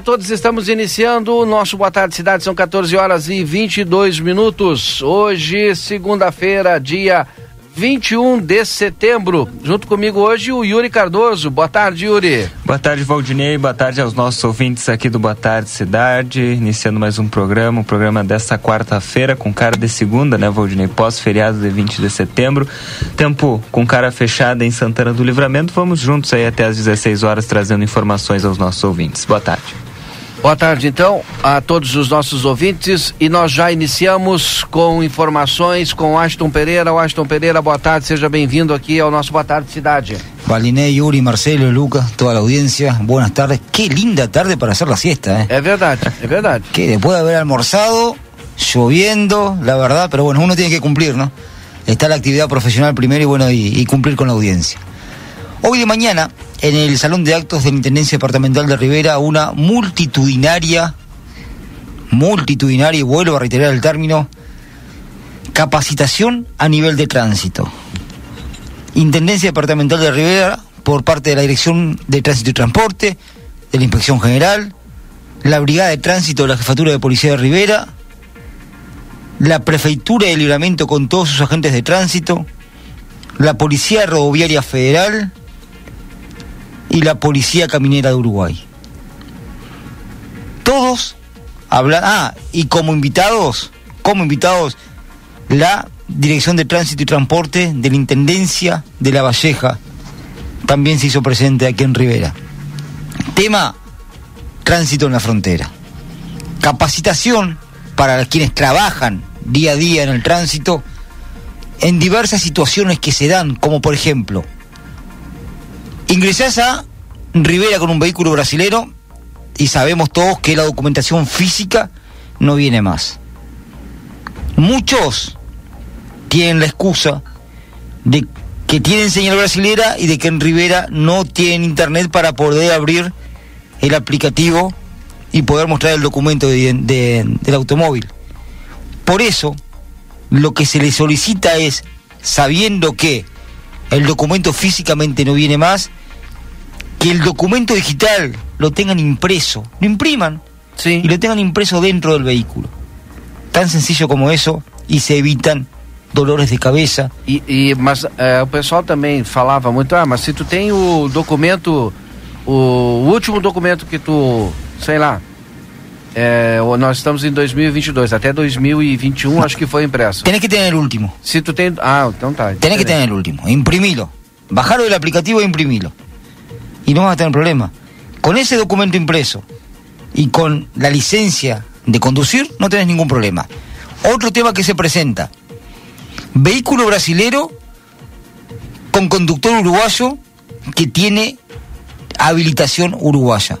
a todos. Estamos iniciando o nosso Boa Tarde Cidade. São 14 horas e 22 minutos. Hoje, segunda-feira, dia 21 de setembro. Junto comigo hoje o Yuri Cardoso. Boa tarde, Yuri. Boa tarde, Valdinei. Boa tarde aos nossos ouvintes aqui do Boa Tarde Cidade. Iniciando mais um programa, um programa desta quarta-feira com cara de segunda, né, Valdinei? Pós-feriado de 20 de setembro. Tempo com cara fechada em Santana do Livramento. Vamos juntos aí até às 16 horas trazendo informações aos nossos ouvintes. Boa tarde. Boa tarde, então, a todos os nossos ouvintes. E nós já iniciamos com informações com Aston Pereira. O Aston Pereira, boa tarde, seja bem-vindo aqui ao nosso Boa Tarde Cidade. Valiné, Yuri, Marcelo, Lucas, toda la audiencia, buenas tardes. Qué linda tarde para hacer la siesta, ¿eh? É verdade, é verdade. Que después de haber almorzado, lloviendo, la verdad, pero bueno, uno tiene que cumplir, ¿no? Está la actividad profesional primero y bueno, y, y cumplir con la audiencia. Hoy de mañana, en el Salón de Actos de la Intendencia Departamental de Rivera, una multitudinaria, multitudinaria, y vuelvo a reiterar el término, capacitación a nivel de tránsito. Intendencia Departamental de Rivera, por parte de la Dirección de Tránsito y Transporte, de la Inspección General, la Brigada de Tránsito de la Jefatura de Policía de Rivera, la Prefeitura de Libramento con todos sus agentes de tránsito, la Policía Rodoviaria Federal y la Policía Caminera de Uruguay. Todos hablan, ah, y como invitados, como invitados, la Dirección de Tránsito y Transporte de la Intendencia de La Valleja también se hizo presente aquí en Rivera. Tema, tránsito en la frontera. Capacitación para quienes trabajan día a día en el tránsito en diversas situaciones que se dan, como por ejemplo, ingresás a Rivera con un vehículo brasilero y sabemos todos que la documentación física no viene más. Muchos tienen la excusa de que tienen señal brasilera y de que en Rivera no tienen internet para poder abrir el aplicativo y poder mostrar el documento de- de- del automóvil. Por eso, lo que se le solicita es, sabiendo que el documento físicamente no viene más, que el documento digital lo tengan impreso, lo impriman Sim. y lo tengan impreso dentro del vehículo. Tan sencillo como eso y se evitan dolores de cabeza. E, e- mas é, o pessoal também falava muito, ah, mas se tu tem o documento, o último documento que tu, sei lá, é, o- nós estamos em 2022, até 2021 acho que foi impresso. Tenés que tener el último, Se tu tem, ah, então tá. tenés que tener el último, imprimilo. Bajarlo del aplicativo e imprimilo. Y no vas a tener problema. Con ese documento impreso y con la licencia de conducir no tenés ningún problema. Otro tema que se presenta. Vehículo brasilero con conductor uruguayo que tiene habilitación uruguaya.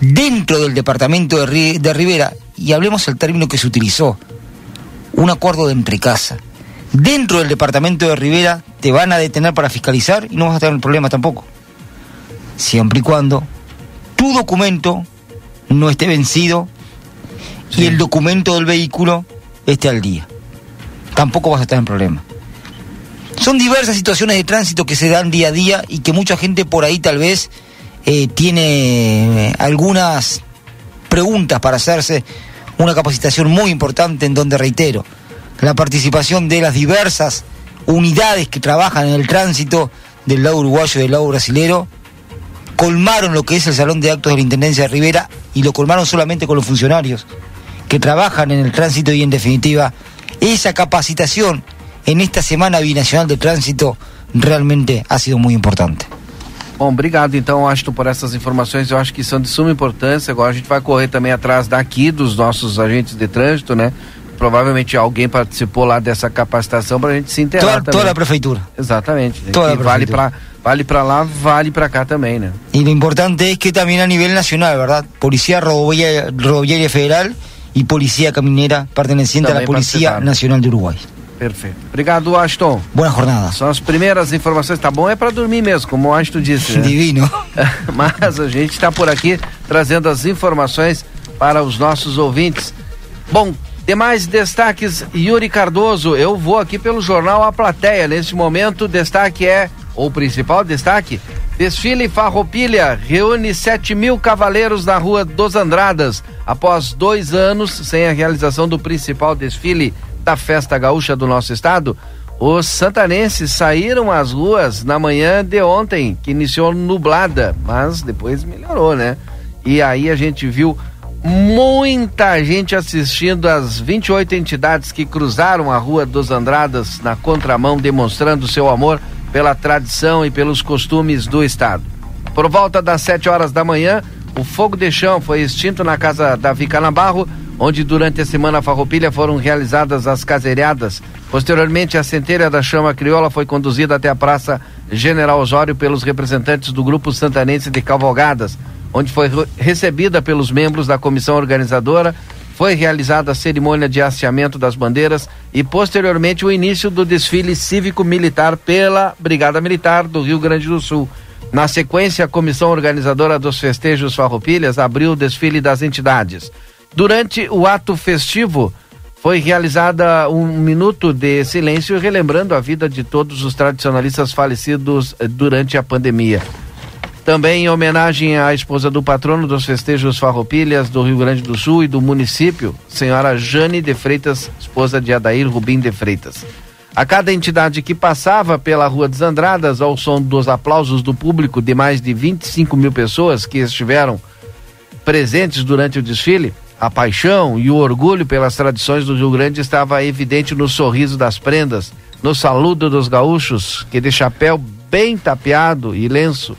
Dentro del departamento de, de Rivera, y hablemos el término que se utilizó, un acuerdo de entrecasa. Dentro del departamento de Rivera te van a detener para fiscalizar y no vas a tener problema tampoco. Siempre y cuando tu documento no esté vencido y el documento del vehículo esté al día. Tampoco vas a estar en problema. Son diversas situaciones de tránsito que se dan día a día y que mucha gente por ahí tal vez eh, tiene eh, algunas preguntas para hacerse una capacitación muy importante en donde reitero la participación de las diversas unidades que trabajan en el tránsito del lado uruguayo y del lado brasilero colmaron lo que es el salón de actos de la Intendencia de Rivera y lo colmaron solamente con los funcionarios que trabajan en el tránsito y en definitiva esa capacitación en esta semana binacional de tránsito realmente ha sido muy importante. Bom, obrigado então, Ashton, por essas informações. Eu acho que são de suma importância. Agora a gente vai correr também atrás daqui dos nossos agentes de trânsito, né? Provavelmente alguém participou lá dessa capacitação para a gente se inteirar Toda, também. toda a prefeitura. Exatamente. Toda vale para vale para lá, vale para cá também, né? Y lo importante es que también a nivel nacional, ¿verdad? Policía Rodoviaria, Rodoviaria Federal y Policía Caminera perteneciente a la También Policía participaron. Nacional de Uruguay. Perfeito. Obrigado, Ashton. Buenas jornadas. São as primeiras informações. Tá bom é para dormir mesmo, como o Ashton disse. Né? Divino. Mas a gente está por aqui trazendo as informações para os nossos ouvintes. Bom, demais destaques, Yuri Cardoso. Eu vou aqui pelo jornal A Plateia. Neste momento, destaque é, ou principal destaque, desfile Farroupilha reúne 7 mil cavaleiros na Rua dos Andradas. Após dois anos sem a realização do principal desfile da festa gaúcha do nosso estado, os santanenses saíram às ruas na manhã de ontem, que iniciou nublada, mas depois melhorou, né? E aí a gente viu muita gente assistindo às 28 entidades que cruzaram a Rua dos Andradas na contramão, demonstrando seu amor pela tradição e pelos costumes do estado. Por volta das 7 horas da manhã, o fogo de chão foi extinto na casa da Vica Nabarro, onde durante a semana farroupilha foram realizadas as caseiriadas. Posteriormente, a centelha da chama crioula foi conduzida até a Praça General Osório pelos representantes do Grupo Santanense de Cavalgadas, onde foi re- recebida pelos membros da comissão organizadora. Foi realizada a cerimônia de hasteamento das bandeiras e, posteriormente, o início do desfile cívico-militar pela Brigada Militar do Rio Grande do Sul. Na sequência, a comissão organizadora dos festejos Farroupilhas abriu o desfile das entidades. Durante o ato festivo, foi realizada um minuto de silêncio relembrando a vida de todos os tradicionalistas falecidos eh, durante a pandemia. Também em homenagem à esposa do patrono dos festejos Farroupilhas do Rio Grande do Sul e do município, senhora Jane de Freitas, esposa de Adair Rubim de Freitas. A cada entidade que passava pela Rua dos Andradas, ao som dos aplausos do público de mais de 25 mil pessoas que estiveram presentes durante o desfile, a paixão e o orgulho pelas tradições do Rio Grande estava evidente no sorriso das prendas, no saludo dos gaúchos, que de chapéu bem tapeado e lenço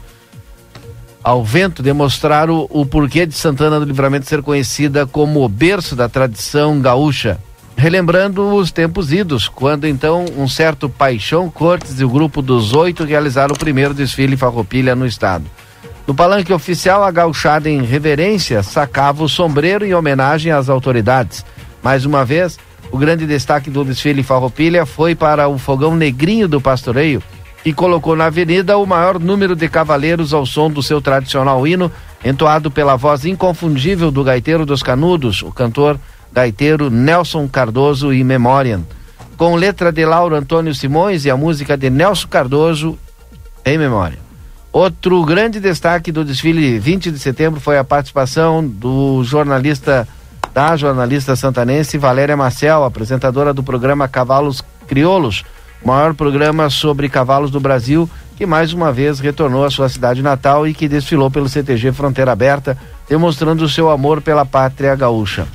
ao vento demonstraram o porquê de Santana do Livramento ser conhecida como o berço da tradição gaúcha, relembrando os tempos idos, quando então um certo Paixão Cortes e o grupo dos oito realizaram o primeiro desfile farroupilha no estado. No palanque oficial, a gauchada em reverência sacava o sombreiro em homenagem às autoridades. Mais uma vez, o grande destaque do desfile farroupilha foi para o fogão negrinho do pastoreio, que colocou na avenida o maior número de cavaleiros ao som do seu tradicional hino, entoado pela voz inconfundível do gaiteiro dos canudos, o cantor gaiteiro Nelson Cardoso e Memoriam, com letra de Lauro Antônio Simões e a música de Nelson Cardoso em memória. Outro grande destaque do desfile 20 de setembro foi a participação do jornalista da jornalista santanense Valéria Marcel, apresentadora do programa Cavalos Crioulos, maior programa sobre cavalos do Brasil, que mais uma vez retornou à sua cidade natal e que desfilou pelo CTG Fronteira Aberta, demonstrando seu amor pela pátria gaúcha.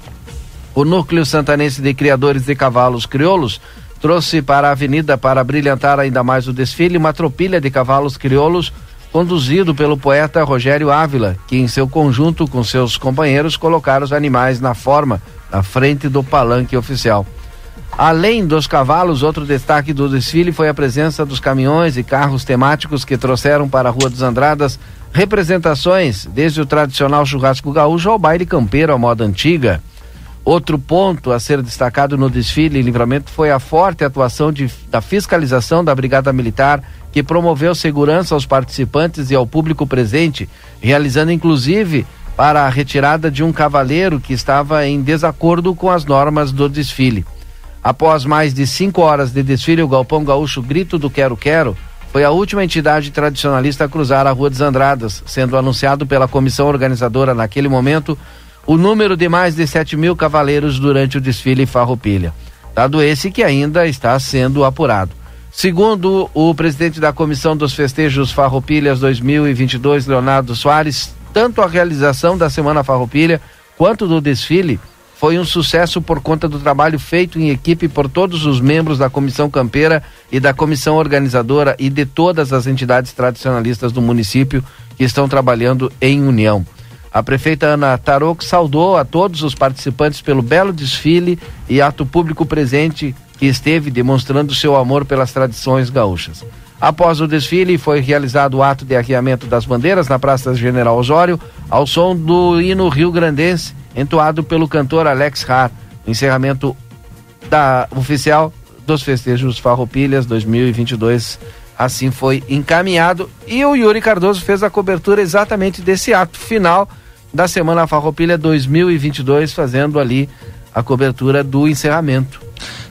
O Núcleo Santanense de Criadores de Cavalos Crioulos trouxe para a avenida para brilhantar ainda mais o desfile uma tropilha de cavalos crioulos conduzido pelo poeta Rogério Ávila, que em seu conjunto com seus companheiros colocaram os animais na forma na frente do palanque oficial. Além dos cavalos, outro destaque do desfile foi a presença dos caminhões e carros temáticos que trouxeram para a Rua dos Andradas representações, desde o tradicional churrasco gaúcho ao baile campeiro à moda antiga. Outro ponto a ser destacado no desfile em livramento foi a forte atuação de, da fiscalização da Brigada Militar, que promoveu segurança aos participantes e ao público presente, realizando inclusive para a retirada de um cavaleiro que estava em desacordo com as normas do desfile. Após mais de cinco horas de desfile, o Galpão Gaúcho Grito do Quero Quero foi a última entidade tradicionalista a cruzar a Rua dos Andradas, sendo anunciado pela comissão organizadora naquele momento o número de mais de 7 mil cavaleiros durante o desfile Farroupilha. Dado esse que ainda está sendo apurado. Segundo o presidente da Comissão dos Festejos Farroupilhas 2022, Leonardo Soares, tanto a realização da Semana Farroupilha quanto do desfile foi um sucesso por conta do trabalho feito em equipe por todos os membros da comissão campeira e da comissão organizadora e de todas as entidades tradicionalistas do município que estão trabalhando em união. A prefeita Ana Taroco saudou a todos os participantes pelo belo desfile e ato público presente que esteve demonstrando seu amor pelas tradições gaúchas. Após o desfile, foi realizado o ato de arriamento das bandeiras na Praça General Osório, ao som do hino Rio Grandense, entoado pelo cantor Alex Har. Encerramento da oficial dos festejos Farroupilhas 2022 assim foi encaminhado e o Yuri Cardoso fez a cobertura exatamente desse ato final da Semana Farroupilha 2022, fazendo ali a cobertura do encerramento.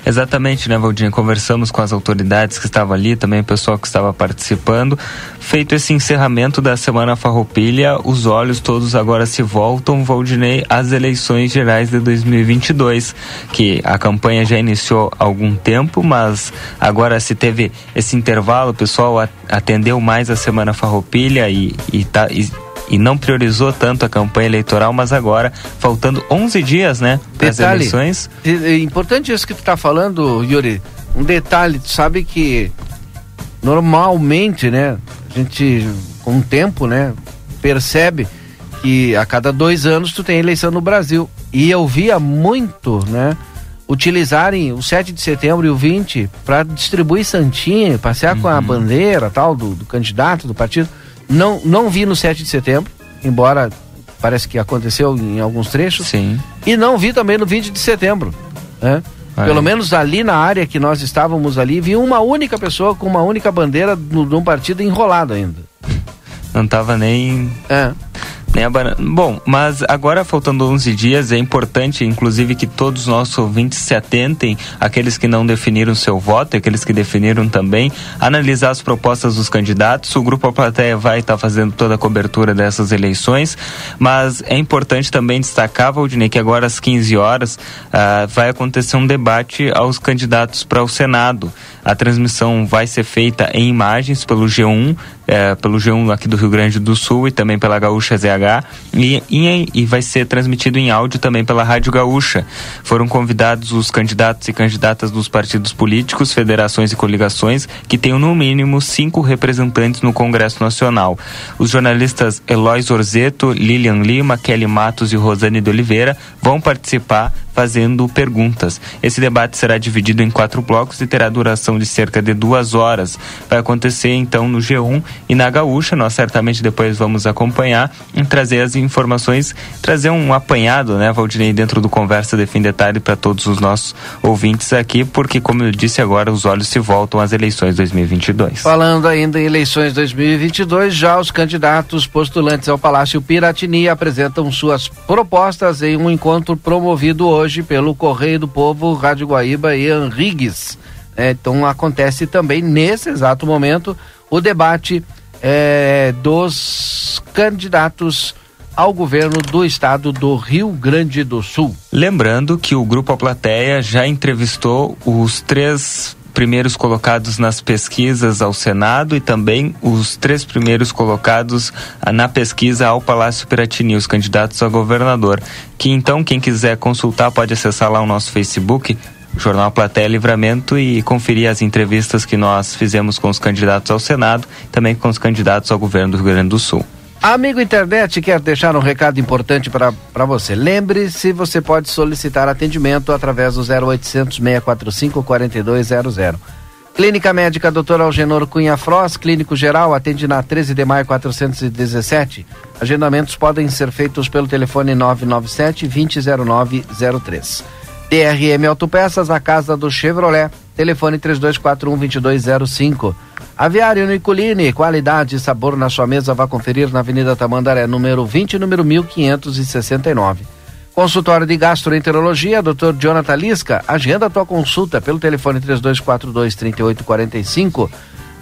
Exatamente, né, Valdinha? Conversamos com as autoridades que estavam ali, também o pessoal que estava participando. Feito esse encerramento da Semana Farroupilha, os olhos todos agora se voltam, Valdinei, às eleições gerais de 2022, que a campanha já iniciou há algum tempo, mas agora se teve esse intervalo, o pessoal atendeu mais a Semana Farroupilha e, e, tá, e e não priorizou tanto a campanha eleitoral, mas agora, faltando 11 dias, né, para as eleições. É importante isso que tu está falando, Yuri. Um detalhe, tu sabe que normalmente, né, a gente, com o tempo, né, percebe que a cada dois anos tu tem eleição no Brasil. E eu via muito, né, utilizarem o 7 de setembro e o 20 para distribuir santinha, passear uhum. com a uhum. bandeira tal do, do candidato, do partido. Não, não vi no 7 de setembro, embora parece que aconteceu em alguns trechos. Sim. E não vi também no 20 de setembro. Né? Pelo menos ali na área que nós estávamos ali, vi uma única pessoa com uma única bandeira de um partido enrolado ainda. Não estava nem. É. Nem Bom, mas agora faltando 11 dias, é importante, inclusive, que todos os nossos ouvintes se atentem, aqueles que não definiram seu voto, aqueles que definiram também, analisar as propostas dos candidatos. O Grupo A vai estar tá fazendo toda a cobertura dessas eleições, mas é importante também destacar, Valdinei, que agora às 15 horas uh, vai acontecer um debate aos candidatos para o Senado. A transmissão vai ser feita em imagens pelo G1, é, pelo G1 aqui do Rio Grande do Sul e também pela Gaúcha ZH e, e, e, vai ser transmitido em áudio também pela Rádio Gaúcha. Foram convidados os candidatos e candidatas dos partidos políticos, federações e coligações que tenham no mínimo cinco representantes no Congresso Nacional. Os jornalistas Eloy Orzeto, Lilian Lima, Kelly Matos e Rosane de Oliveira vão participar fazendo perguntas. Esse debate será dividido em quatro blocos e terá duração de cerca de duas horas. Vai acontecer então no G1 e na Gaúcha. Nós certamente depois vamos acompanhar e trazer as informações, trazer um apanhado, né, Valdinei, dentro do Conversa de Fim Detalhe para todos os nossos ouvintes aqui, porque, como eu disse agora, os olhos se voltam às eleições 2022. Falando ainda em eleições 2022, já os candidatos postulantes ao Palácio Piratini apresentam suas propostas em um encontro promovido hoje hoje pelo Correio do Povo, Rádio Guaíba e Henrigues. É, então acontece também nesse exato momento o debate é, dos candidatos ao governo do estado do Rio Grande do Sul. Lembrando que o Grupo A Plateia já entrevistou os três primeiros colocados nas pesquisas ao Senado e também os três primeiros colocados ah, na pesquisa ao Palácio Piratini, os candidatos a governador. Que então, quem quiser consultar, pode acessar lá o nosso Facebook, Jornal Platéia Livramento e conferir as entrevistas que nós fizemos com os candidatos ao Senado, também com os candidatos ao governo do Rio Grande do Sul. Amigo internet quer deixar um recado importante para você. Lembre-se, você pode solicitar atendimento através do 0800 645 4200. Clínica Médica Dr. Algenor Cunha Frost, Clínico Geral, atende na 13 de maio 417. Agendamentos podem ser feitos pelo telefone 997 200903. DRM Autopeças, a casa do Chevrolet, telefone 3241 2205. Aviário Nicolini, qualidade e sabor na sua mesa, vá conferir na Avenida Tamandaré, número 20, número 1569. Consultório de Gastroenterologia, Dr. Jonathan Lisca, agenda a tua consulta pelo telefone 3242-3845,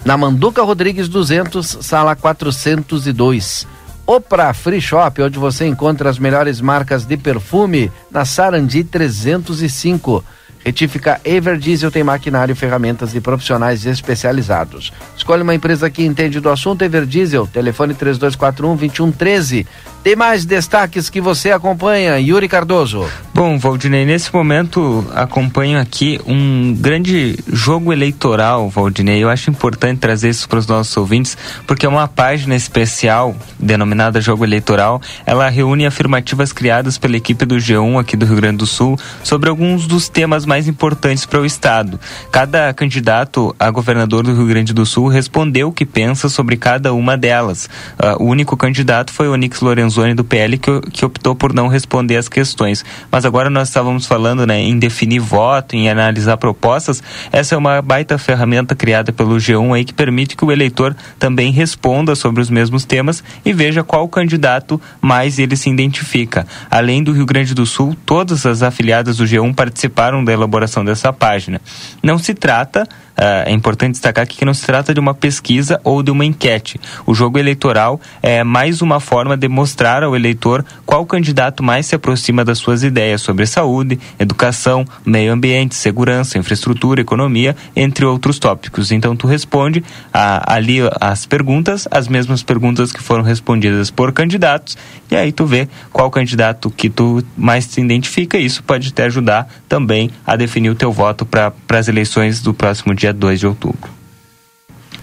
na Manduca Rodrigues 200, sala 402. Opra Free Shop, onde você encontra as melhores marcas de perfume, na Sarandi 305. Retífica Everdiesel tem maquinário, ferramentas e profissionais especializados. Escolha uma empresa que entende do assunto Everdiesel, telefone 3241 2113. Tem mais destaques que você acompanha, Yuri Cardoso. Bom, Valdinei, nesse momento acompanho aqui um grande jogo eleitoral, Valdinei. Eu acho importante trazer isso para os nossos ouvintes, porque é uma página especial denominada Jogo Eleitoral. Ela reúne afirmativas criadas pela equipe do G1 aqui do Rio Grande do Sul sobre alguns dos temas mais importantes para o Estado. Cada candidato a governador do Rio Grande do Sul respondeu o que pensa sobre cada uma delas. Uh, o único candidato foi Onix Lorenzoni Lorenzoni do PL que, que optou por não responder as questões. Mas agora nós estávamos falando né, em definir voto, em analisar propostas. Essa é uma baita ferramenta criada pelo G1 aí que permite que o eleitor também responda sobre os mesmos temas e veja qual candidato mais ele se identifica. Além do Rio Grande do Sul, todas as afiliadas do G1 participaram da elaboração dessa página. Não se trata é importante destacar que não se trata de uma pesquisa ou de uma enquete. O jogo eleitoral é mais uma forma de mostrar ao eleitor qual candidato mais se aproxima das suas ideias sobre saúde, educação, meio ambiente, segurança, infraestrutura, economia, entre outros tópicos. Então tu responde a, ali as perguntas, as mesmas perguntas que foram respondidas por candidatos, e aí tu vê qual candidato que tu mais se identifica. Isso pode te ajudar também a definir o teu voto para as eleições do próximo dia 2 de outubro.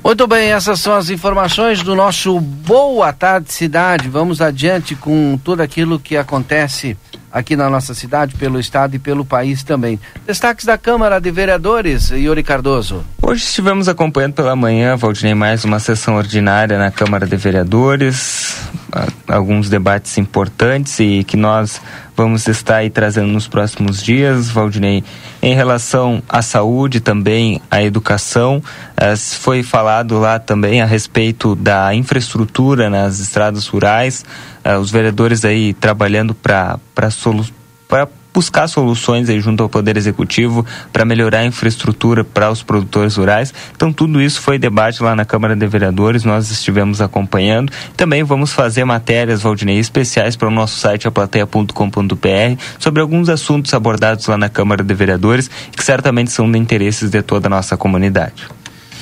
Muito bem, essas são as informações do nosso Boa Tarde Cidade. Vamos adiante com tudo aquilo que acontece aqui na nossa cidade, pelo estado e pelo país também. Destaques da Câmara de Vereadores, Yuri Cardoso. Hoje estivemos acompanhando pela manhã, Valdinei, mais uma sessão ordinária na Câmara de Vereadores, alguns debates importantes e que nós vamos estar aí trazendo nos próximos dias, Valdinei, em relação à saúde também, à educação, foi falado lá também a respeito da infraestrutura nas estradas rurais, eh, os vereadores aí trabalhando para para buscar soluções aí junto ao Poder Executivo para melhorar a infraestrutura para os produtores rurais. Então, tudo isso foi debate lá na Câmara de Vereadores, nós estivemos acompanhando. Também vamos fazer matérias, Valdinei, especiais para o nosso site aplateia.com.br sobre alguns assuntos abordados lá na Câmara de Vereadores que certamente são de interesses de toda a nossa comunidade.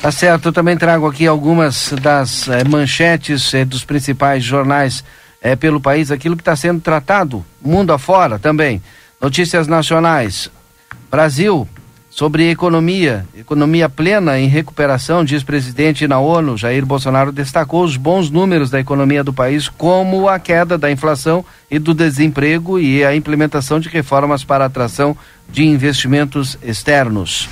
Tá certo, eu também trago aqui algumas das eh, manchetes eh, dos principais jornais eh, pelo país, aquilo que está sendo tratado mundo afora também. Notícias nacionais. Brasil, sobre economia, economia plena em recuperação, diz presidente na ONU, Jair Bolsonaro destacou os bons números da economia do país, como a queda da inflação e do desemprego e a implementação de reformas para atração de investimentos externos.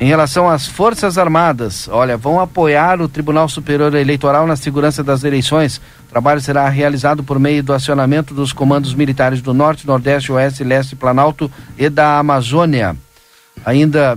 Em relação às Forças Armadas, olha, vão apoiar o Tribunal Superior Eleitoral na segurança das eleições. O trabalho será realizado por meio do acionamento dos comandos militares do Norte, Nordeste, Oeste, Leste, Planalto e da Amazônia. Ainda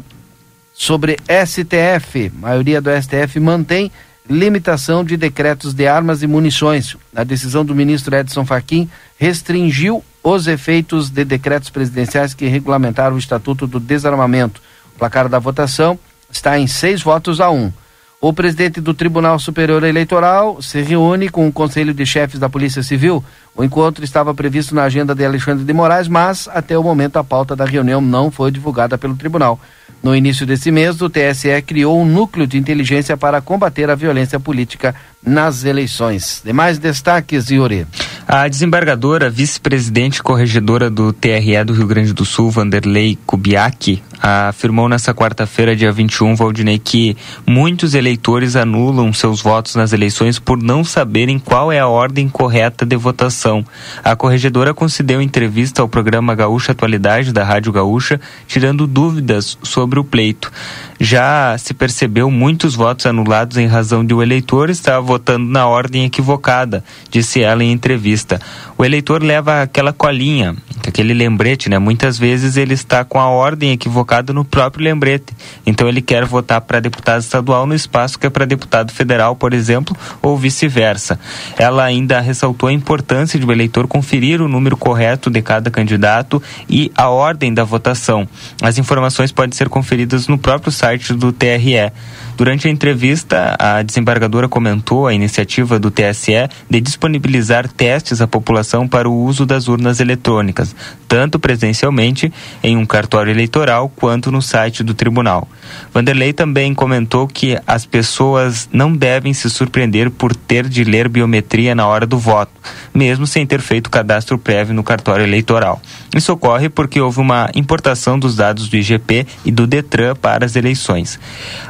sobre STF, a maioria do STF mantém limitação de decretos de armas e munições. A decisão do ministro Edson Fachin restringiu os efeitos de decretos presidenciais que regulamentaram o Estatuto do Desarmamento. Placar da votação está em seis votos a um. O presidente do Tribunal Superior Eleitoral se reúne com o Conselho de Chefes da Polícia Civil. O encontro estava previsto na agenda de Alexandre de Moraes, mas até o momento a pauta da reunião não foi divulgada pelo tribunal. No início desse mês, o TSE criou um núcleo de inteligência para combater a violência política nas eleições. Demais destaques, Yuri. A desembargadora, vice-presidente corregedora do TRE do Rio Grande do Sul, Vanderlei Kubiak, afirmou nesta quarta-feira, dia 21, Valdinei, que muitos eleitores anulam seus votos nas eleições por não saberem qual é a ordem correta de votação. A corregedora concedeu entrevista ao programa Gaúcha Atualidade da Rádio Gaúcha, tirando dúvidas sobre o pleito. Já se percebeu muitos votos anulados em razão de o eleitor estar votando na ordem equivocada, disse ela em entrevista. O eleitor leva aquela colinha, aquele lembrete, né? Muitas vezes ele está com a ordem equivocada no próprio lembrete. Então ele quer votar para deputado estadual no espaço que é para deputado federal, por exemplo, ou vice-versa. Ela ainda ressaltou a importância de o eleitor conferir o número correto de cada candidato e a ordem da votação. As informações podem ser conferidas no próprio site do TRE. Durante a entrevista, a desembargadora comentou a iniciativa do TSE de disponibilizar testes à população autorização para o uso das urnas eletrônicas, tanto presencialmente em um cartório eleitoral quanto no site do tribunal. Vanderlei também comentou que as pessoas não devem se surpreender por ter de ler biometria na hora do voto, mesmo sem ter feito cadastro prévio no cartório eleitoral. Isso ocorre porque houve uma importação dos dados do IGP e do Detran para as eleições.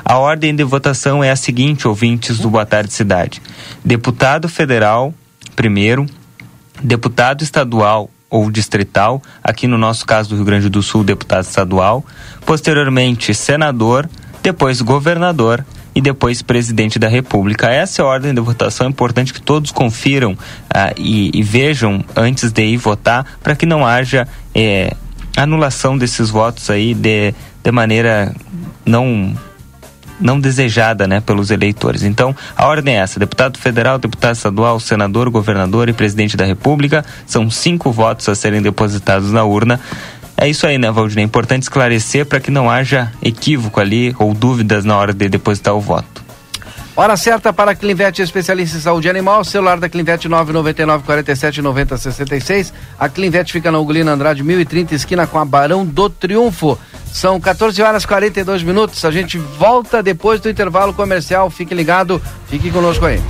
A ordem de votação é a seguinte, ouvintes do Boa Tarde Cidade: deputado federal, primeiro, deputado estadual ou distrital, aqui no nosso caso do Rio Grande do Sul, deputado estadual, posteriormente senador, depois governador e depois presidente da República. Essa é a ordem de votação. É importante que todos confiram ah, e, e, vejam antes de ir votar para que não haja eh, anulação desses votos aí de, de maneira não não desejada né, pelos eleitores. Então, a ordem é essa: deputado federal, deputado estadual, senador, governador e presidente da República. São cinco votos a serem depositados na urna. É isso aí, né, Valdir? É importante esclarecer para que não haja equívoco ali ou dúvidas na hora de depositar o voto. Hora certa para a Clinvet, especialista em saúde animal. Celular da Clinvet 999 47 90 66. A Clinvet fica na Ugolina Andrade 1030, esquina com a Barão do Triunfo. São 14 horas e 42 minutos. A gente volta depois do intervalo comercial. Fique ligado, fique conosco aí.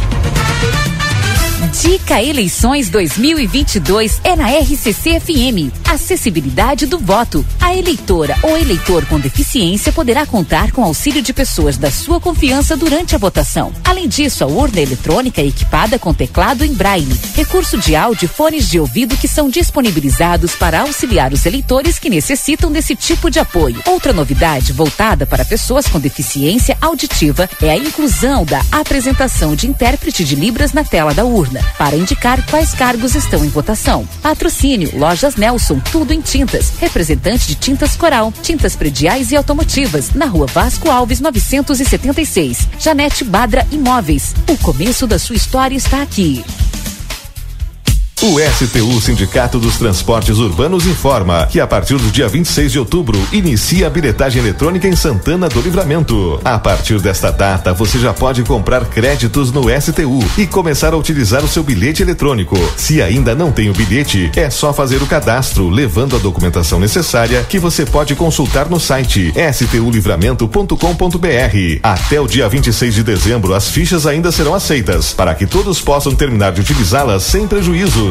Dica Eleições 2022 é na RCC FM. Acessibilidade do voto. A eleitora ou eleitor com deficiência poderá contar com auxílio de pessoas da sua confiança durante a votação. Além disso, a urna eletrônica é equipada com teclado em braille, recurso de áudio e fones de ouvido que são disponibilizados para auxiliar os eleitores que necessitam desse tipo de apoio. Outra novidade voltada para pessoas com deficiência auditiva é a inclusão da apresentação de intérprete de Libras na tela da urna para indicar quais cargos estão em votação. Patrocínio Lojas Nelson, tudo em tintas. Representante de tintas Coral, tintas prediais e automotivas, na rua Vasco Alves 976. Janete Badra Imóveis. O começo da sua história está aqui. O STU Sindicato dos Transportes Urbanos informa que a partir do dia 26 de outubro inicia a bilhetagem eletrônica em Santana do Livramento. A partir desta data, você já pode comprar créditos no STU e começar a utilizar o seu bilhete eletrônico. Se ainda não tem o bilhete, é só fazer o cadastro, levando a documentação necessária que você pode consultar no site stulivramento.com.br. Até o dia 26 de dezembro, as fichas ainda serão aceitas, para que todos possam terminar de utilizá-las sem prejuízo.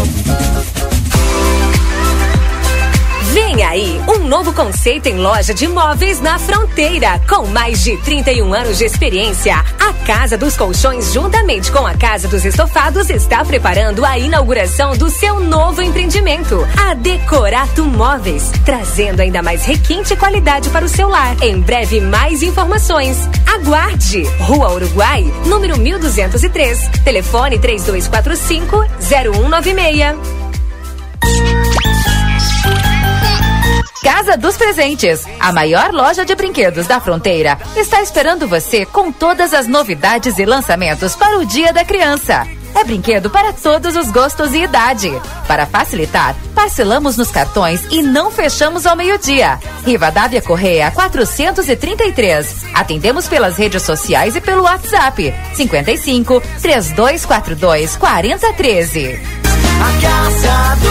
Vem aí um novo conceito em loja de móveis na fronteira. Com mais de 31 anos de experiência, a Casa dos Colchões, juntamente com a Casa dos Estofados, está preparando a inauguração do seu novo empreendimento, a Decorato Móveis, trazendo ainda mais requinte e qualidade para o seu lar. Em breve, mais informações. Aguarde! Rua Uruguai, número 1203. Telefone 3245 0196. Casa dos Presentes, a maior loja de brinquedos da fronteira, está esperando você com todas as novidades e lançamentos para o Dia da Criança. É brinquedo para todos os gostos e idade. Para facilitar, parcelamos nos cartões e não fechamos ao meio-dia. Rivadavia Correia 433. Atendemos pelas redes sociais e pelo WhatsApp 55 3242 4013. A Casa dos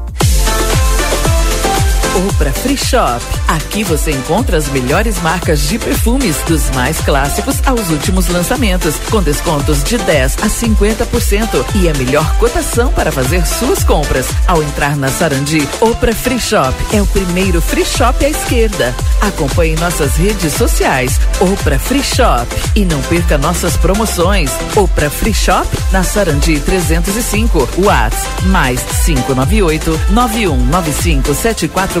Opra Free Shop. Aqui você encontra as melhores marcas de perfumes, dos mais clássicos aos últimos lançamentos, com descontos de 10 a 50% e a melhor cotação para fazer suas compras. Ao entrar na Sarandi, Opra Free Shop é o primeiro free shop à esquerda. Acompanhe nossas redes sociais, Opra Free Shop e não perca nossas promoções. Opra Free Shop na Sarandi 305, Whats mais 598 9195 74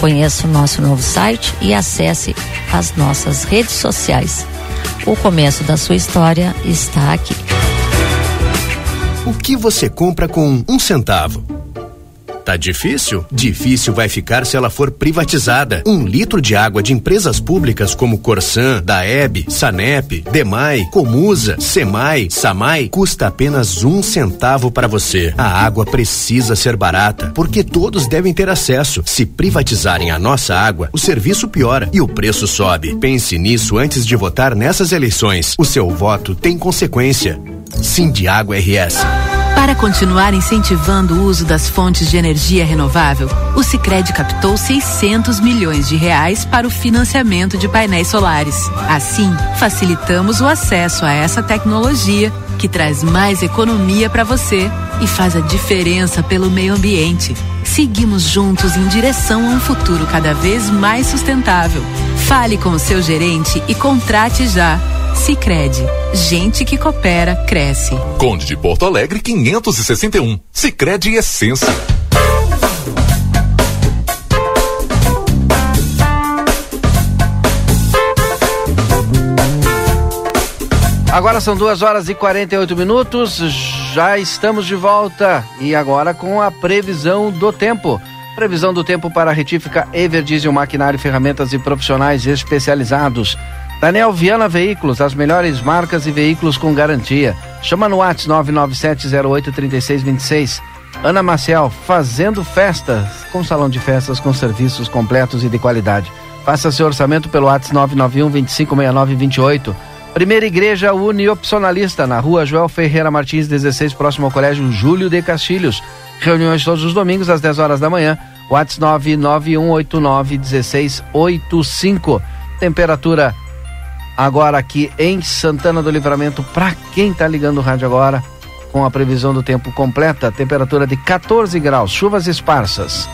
Conheça o nosso novo site e acesse as nossas redes sociais. O começo da sua história está aqui. O que você compra com um centavo? Tá difícil? Difícil vai ficar se ela for privatizada. Um litro de água de empresas públicas como Corsan, Daeb, Sanep, Demai, Comusa, Semai, Samai custa apenas um centavo para você. A água precisa ser barata, porque todos devem ter acesso. Se privatizarem a nossa água, o serviço piora e o preço sobe. Pense nisso antes de votar nessas eleições. O seu voto tem consequência. Sim de Água RS. Para continuar incentivando o uso das fontes de energia renovável, o Sicredi captou 600 milhões de reais para o financiamento de painéis solares. Assim, facilitamos o acesso a essa tecnologia que traz mais economia para você e faz a diferença pelo meio ambiente. Seguimos juntos em direção a um futuro cada vez mais sustentável. Fale com o seu gerente e contrate já. Sicredi, gente que coopera cresce. Conde de Porto Alegre 561. Sicredi Essência. Agora são duas horas e 48 minutos, já estamos de volta e agora com a previsão do tempo. Previsão do tempo para a retífica Everdiesel Maquinário, Ferramentas e Profissionais Especializados. Daniel Viana Veículos, as melhores marcas e veículos com garantia. Chama no WhatsApp 997083626. Ana Maciel, fazendo festas, com salão de festas com serviços completos e de qualidade. Faça seu orçamento pelo WhatsApp 991 256928. Primeira Igreja Uniopcionalista, na rua Joel Ferreira Martins, 16, próximo ao Colégio Júlio de Castilhos. Reuniões todos os domingos às 10 horas da manhã. WhatsApp 991891685. Temperatura agora aqui em Santana do Livramento, para quem está ligando o rádio agora, com a previsão do tempo completa, temperatura de 14 graus, chuvas esparsas.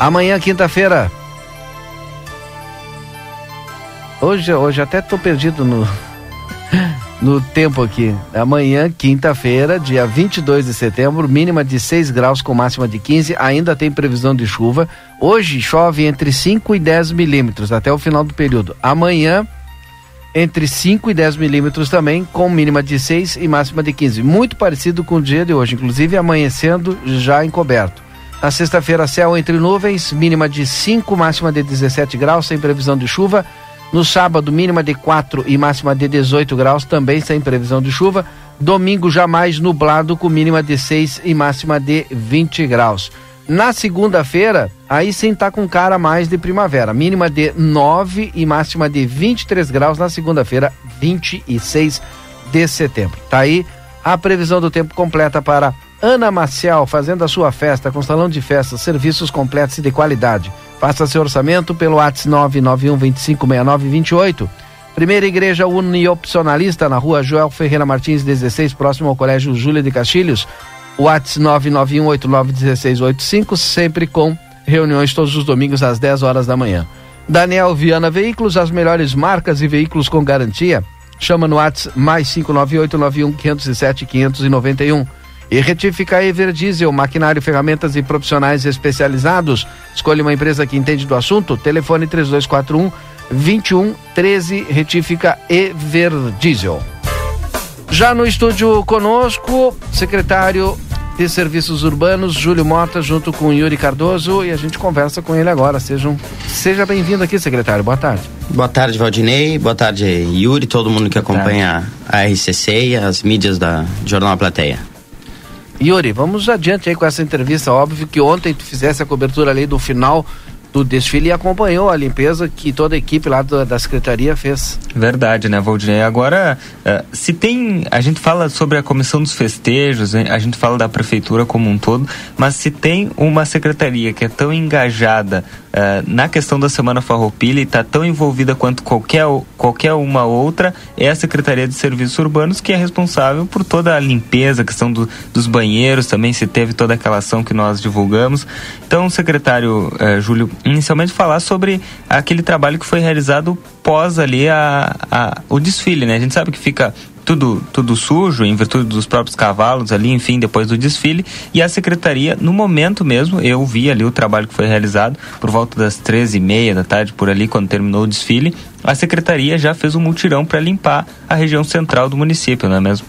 Amanhã, quinta-feira. Hoje, hoje até estou perdido no, no tempo aqui. Amanhã, quinta-feira, dia 22 de setembro, mínima de 6 graus com máxima de 15. Ainda tem previsão de chuva. Hoje chove entre 5 e 10 milímetros até o final do período. Amanhã, entre 5 e 10 milímetros também, com mínima de 6 e máxima de 15. Muito parecido com o dia de hoje, inclusive amanhecendo já encoberto. Na sexta-feira, céu entre nuvens, mínima de 5, máxima de 17 graus, sem previsão de chuva. No sábado, mínima de 4 e máxima de 18 graus, também sem previsão de chuva. Domingo, jamais nublado, com mínima de 6 e máxima de 20 graus. Na segunda-feira, aí sim tá com cara mais de primavera. Mínima de 9 e máxima de 23 graus na segunda-feira, 26 de setembro. Tá aí a previsão do tempo completa para Ana Maciel, fazendo a sua festa com salão de festas, serviços completos e de qualidade. Faça seu orçamento pelo WhatsApp 991256928. Primeira Igreja Uniopcionalista na rua Joel Ferreira Martins 16, próximo ao Colégio Júlia de Castilhos. WhatsApp 991891685, sempre com reuniões todos os domingos às 10 horas da manhã. Daniel Viana Veículos, as melhores marcas e veículos com garantia. Chama no WhatsApp mais 598-91-507-591. E retifica Ever Diesel, maquinário, ferramentas e profissionais especializados. Escolha uma empresa que entende do assunto. Telefone 3241 2113. Retifica Ever Diesel. Já no estúdio conosco, secretário de Serviços Urbanos, Júlio Mota, junto com Yuri Cardoso, e a gente conversa com ele agora. Sejam, seja bem-vindo aqui, secretário. Boa tarde. Boa tarde, Valdinei. Boa tarde, Yuri, todo mundo que acompanha a RCC e as mídias da Jornal Plateia. Yuri, vamos adiante aí com essa entrevista. Óbvio que ontem tu fizesse a cobertura ali do final do desfile e acompanhou a limpeza que toda a equipe lá da, da secretaria fez. Verdade, né, Valdinei? Agora, uh, se tem. A gente fala sobre a comissão dos festejos, a gente fala da prefeitura como um todo, mas se tem uma secretaria que é tão engajada uh, na questão da Semana Farroupilha e está tão envolvida quanto qualquer, qualquer uma outra, é a Secretaria de Serviços Urbanos, que é responsável por toda a limpeza, a questão do, dos banheiros também, se teve toda aquela ação que nós divulgamos. Então, secretário uh, Júlio inicialmente falar sobre aquele trabalho que foi realizado pós ali a, a, o desfile, né? A gente sabe que fica tudo, tudo sujo, em virtude dos próprios cavalos ali, enfim, depois do desfile. E a secretaria, no momento mesmo, eu vi ali o trabalho que foi realizado, por volta das treze e meia da tarde, por ali, quando terminou o desfile, a secretaria já fez um mutirão para limpar a região central do município, não é mesmo?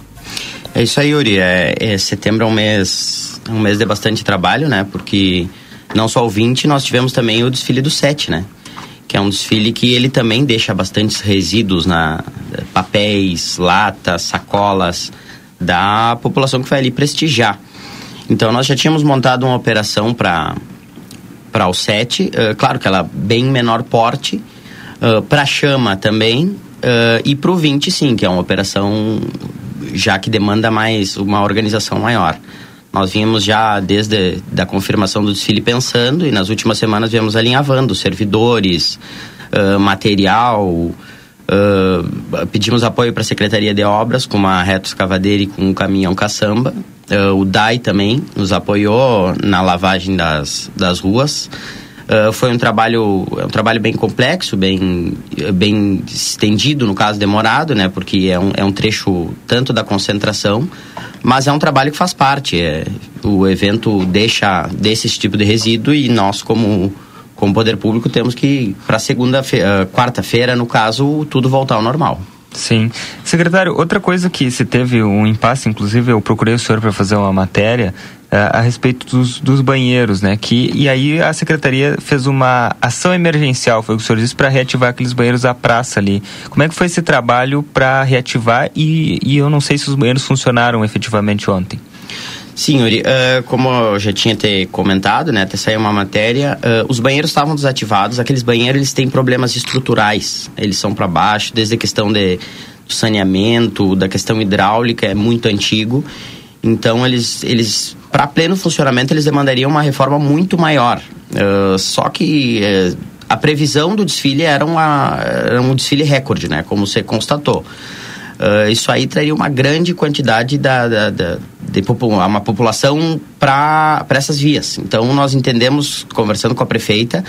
É isso aí, Yuri. É, é, setembro é um mês, um mês de bastante trabalho, né? Porque não só o 20, nós tivemos também o desfile do 7, né? Que é um desfile que ele também deixa bastantes resíduos na papéis, latas, sacolas da população que vai ali prestigiar. Então nós já tínhamos montado uma operação para para o 7, uh, claro que ela bem menor porte, uh, para chama também, uh, e para o 20 sim, que é uma operação já que demanda mais uma organização maior. Nós vínhamos já desde da confirmação do desfile pensando e nas últimas semanas viemos alinhavando servidores, uh, material, uh, pedimos apoio para a Secretaria de Obras com uma reto escavadeira e com um caminhão caçamba. Uh, o DAI também nos apoiou na lavagem das, das ruas. Uh, foi um trabalho é um trabalho bem complexo bem bem estendido no caso demorado né porque é um, é um trecho tanto da concentração mas é um trabalho que faz parte. É, o evento deixa desse tipo de resíduo e nós, como, como poder público, temos que, para segunda uh, quarta-feira, no caso, tudo voltar ao normal. Sim. Secretário, outra coisa que se teve um impasse, inclusive eu procurei o senhor para fazer uma matéria a respeito dos, dos, banheiros, né? Que, e aí a secretaria fez uma ação emergencial, foi o que o senhor disse, para reativar aqueles banheiros à praça ali. Como é que foi esse trabalho para reativar e, e eu não sei se os banheiros funcionaram efetivamente ontem? Sim, Yuri, uh, como eu já tinha te comentado, né, até saiu uma matéria, uh, os banheiros estavam desativados, aqueles banheiros eles têm problemas estruturais, eles são para baixo, desde a questão de, do saneamento, da questão hidráulica, é muito antigo, então eles, eles para pleno funcionamento, eles demandariam uma reforma muito maior, uh, só que a previsão do desfile era, uma, era um desfile recorde, né, como você constatou. Uh, isso aí traria uma grande quantidade da, da, da de uma população para essas vias. Então, nós entendemos, conversando com a prefeita,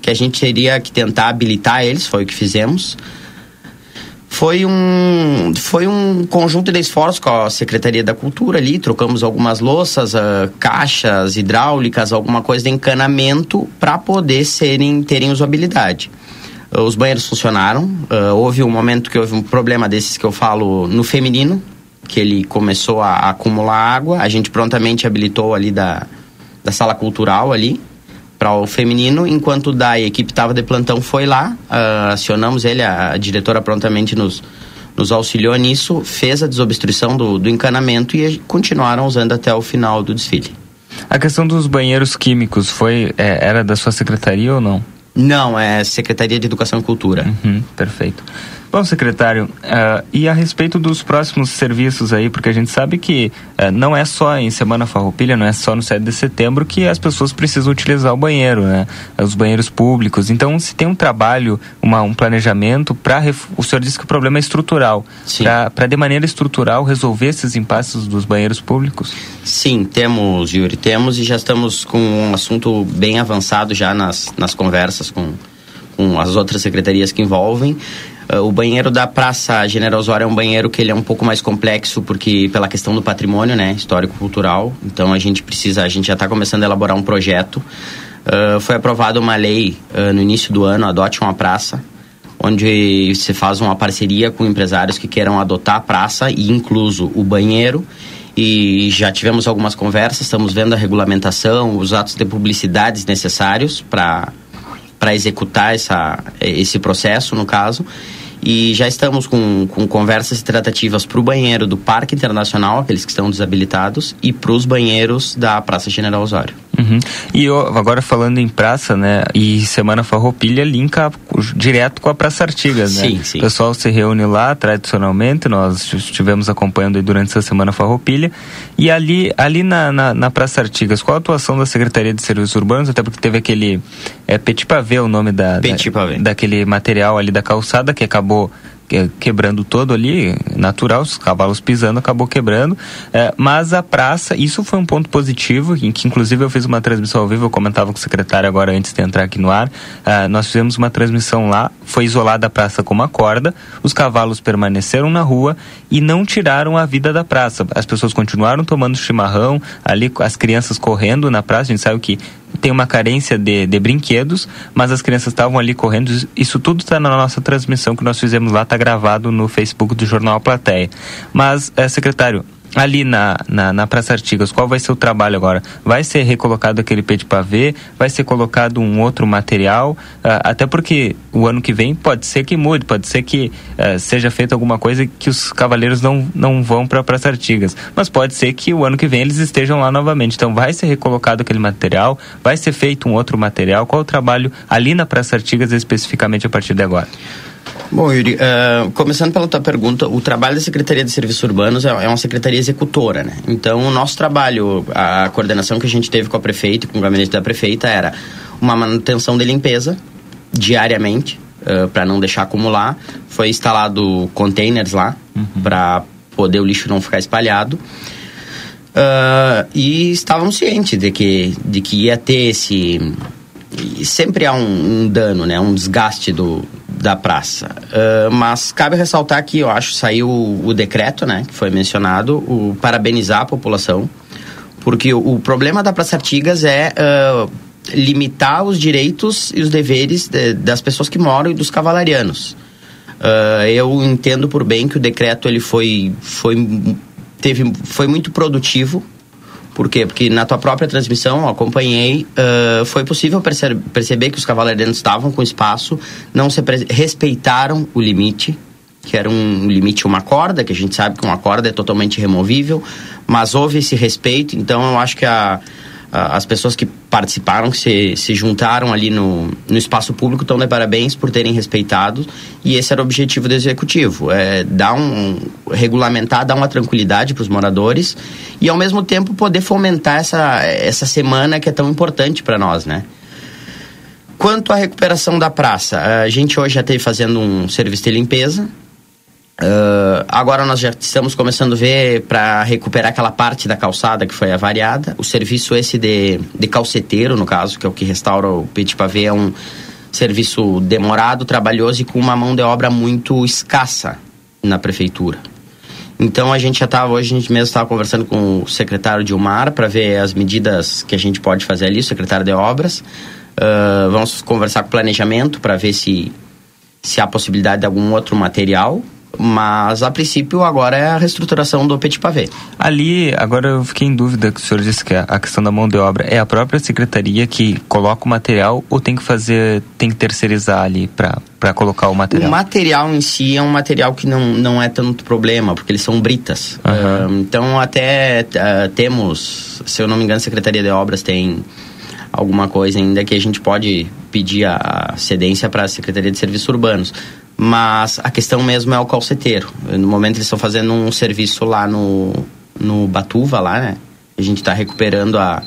que a gente teria que tentar habilitar eles, foi o que fizemos. Foi um, foi um conjunto de esforços com a Secretaria da Cultura ali, trocamos algumas louças, uh, caixas hidráulicas, alguma coisa de encanamento para poder serem, terem usabilidade. Uh, os banheiros funcionaram. Uh, houve um momento que houve um problema desses que eu falo no feminino, que ele começou a, a acumular água. A gente prontamente habilitou ali da, da sala cultural ali para o feminino, enquanto da equipe estava de plantão foi lá, uh, acionamos ele, a, a, diretora prontamente nos, nos auxiliou nisso, fez a desobstrução do, do encanamento e continuaram usando até o final do desfile. A questão dos banheiros químicos foi é, era da sua secretaria ou não? Não, é Secretaria de Educação e Cultura. Uhum, perfeito. Bom, secretário, uh, e a respeito dos próximos serviços aí, porque a gente sabe que uh, não é só em Semana Farroupilha, não é só no 7 de setembro que as pessoas precisam utilizar o banheiro, né? Os banheiros públicos. Então, se tem um trabalho, uma, um planejamento para... O senhor disse que o problema é estrutural. Para, de maneira estrutural, resolver esses impasses dos banheiros públicos? Sim, temos, Yuri, temos e já estamos com um assunto bem avançado já nas, nas conversas com, com as outras secretarias que envolvem. Uh, o banheiro da Praça General Osório é um banheiro que ele é um pouco mais complexo porque pela questão do patrimônio, né, histórico-cultural. Então a gente precisa, a gente já está começando a elaborar um projeto. Uh, foi aprovada uma lei uh, no início do ano, adote uma praça, onde se faz uma parceria com empresários que queiram adotar a praça e incluso o banheiro e já tivemos algumas conversas, estamos vendo a regulamentação, os atos de publicidades necessários para executar essa, esse processo, no caso. E já estamos com, com conversas e tratativas para o banheiro do Parque Internacional, aqueles que estão desabilitados, e para os banheiros da Praça General Osório. Uhum. E eu, agora falando em praça, né? E Semana Farroupilha linka direto com a Praça Artigas, né? Sim, sim. O pessoal se reúne lá tradicionalmente, nós estivemos acompanhando durante essa Semana Farroupilha. E ali, ali na, na, na, Praça Artigas, qual a atuação da Secretaria de Serviços Urbanos? Até porque teve aquele. É Petit Pavé o nome da, da, daquele material ali da calçada que acabou quebrando todo ali, natural, os cavalos pisando, acabou quebrando. É, mas a praça, isso foi um ponto positivo, em que inclusive eu fiz uma transmissão ao vivo, eu comentava com o secretário agora antes de entrar aqui no ar. É, nós fizemos uma transmissão lá, foi isolada a praça com uma corda, os cavalos permaneceram na rua e não tiraram a vida da praça. As pessoas continuaram tomando chimarrão, ali as crianças correndo na praça, a gente sabe que tem uma carência de, de brinquedos, mas as crianças estavam ali correndo. Isso tudo está na nossa transmissão que nós fizemos lá, está gravado no Facebook do Jornal Plateia. Mas, é, secretário, ali na, na, na, Praça Artigas, qual vai ser o trabalho agora? Vai ser recolocado aquele pé de pavê? Vai ser colocado um outro material? Uh, até porque o ano que vem pode ser que mude, pode ser que uh, seja feita alguma coisa que os cavaleiros não, não vão para a Praça Artigas. Mas pode ser que o ano que vem eles estejam lá novamente. Então vai ser recolocado aquele material? Vai ser feito um outro material? Qual o trabalho ali na Praça Artigas especificamente a partir de agora? Bom, Yuri, uh, começando pela tua pergunta, o trabalho da Secretaria de Serviços Urbanos é, é uma secretaria executora, né? Então, o nosso trabalho, a coordenação que a gente teve com a prefeita e com o gabinete da prefeita era uma manutenção de limpeza diariamente, uh, para não deixar acumular. Foi instalado containers lá, uhum. para poder o lixo não ficar espalhado. Uh, e estávamos cientes de que, de que ia ter esse... Sempre há um, um dano, né? Um desgaste do, da praça. Uh, mas cabe ressaltar que eu acho saiu o, o, decreto, né, que foi mencionado, o parabenizar a população, porque o, o problema da Praça Artigas é uh, limitar os direitos e os deveres de, das pessoas que moram e dos cavalarianos. Uh, eu entendo por bem que o decreto ele foi, foi, teve, foi muito produtivo por quê? Porque na tua própria transmissão, eu acompanhei, uh, foi possível perce perceber que os cavaleiros estavam com espaço, não se respeitaram o limite, que era um limite, uma corda, que a gente sabe que uma corda é totalmente removível, mas houve esse respeito, então eu acho que a as pessoas que participaram, que se, se juntaram ali no, no espaço público, estão de parabéns por terem respeitado. E esse era o objetivo do executivo: é dar um, regulamentar, dar uma tranquilidade para os moradores e, ao mesmo tempo, poder fomentar essa, essa semana que é tão importante para nós, né? Quanto à recuperação da praça, a gente hoje já esteve fazendo um serviço de limpeza, Uh, agora nós já estamos começando a ver para recuperar aquela parte da calçada que foi avariada. O serviço esse de, de calceteiro, no caso, que é o que restaura o Petit Pavé, é um serviço demorado, trabalhoso e com uma mão de obra muito escassa na prefeitura. Então a gente já estava, hoje a gente mesmo estava conversando com o secretário Dilmar para ver as medidas que a gente pode fazer ali, o secretário de obras. Uh, vamos conversar com o planejamento para ver se, se há possibilidade de algum outro material mas a princípio agora é a reestruturação do Petit Pavé. Ali, agora eu fiquei em dúvida que o senhor disse que a questão da mão de obra é a própria secretaria que coloca o material ou tem que fazer, tem que terceirizar ali para colocar o material? O material em si é um material que não, não é tanto problema, porque eles são britas. Uhum. Uh, então até uh, temos, se eu não me engano, a Secretaria de Obras tem alguma coisa ainda que a gente pode pedir a cedência para a Secretaria de Serviços Urbanos Mas a questão mesmo é o calceteiro. No momento eles estão fazendo um serviço lá no, no Batuva, lá, né? A gente está recuperando a,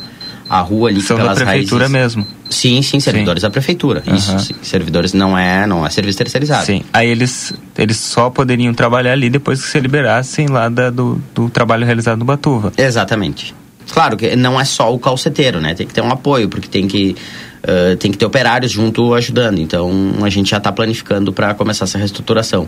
a rua ali São pelas da prefeitura raízes. mesmo. Sim, sim, servidores Sim. da prefeitura. Isso, Aham. sim. Servidores não é, não é serviço terceirizado. Sim. Aí eles, eles só poderiam trabalhar ali depois que se liberassem lá da- do, do trabalho realizado no Batuva. Exatamente. Claro que não é só o calceteiro, né? Tem que ter um apoio, porque tem que, eh, tem que ter operários junto ajudando. Então a gente já está planificando para começar essa reestruturação.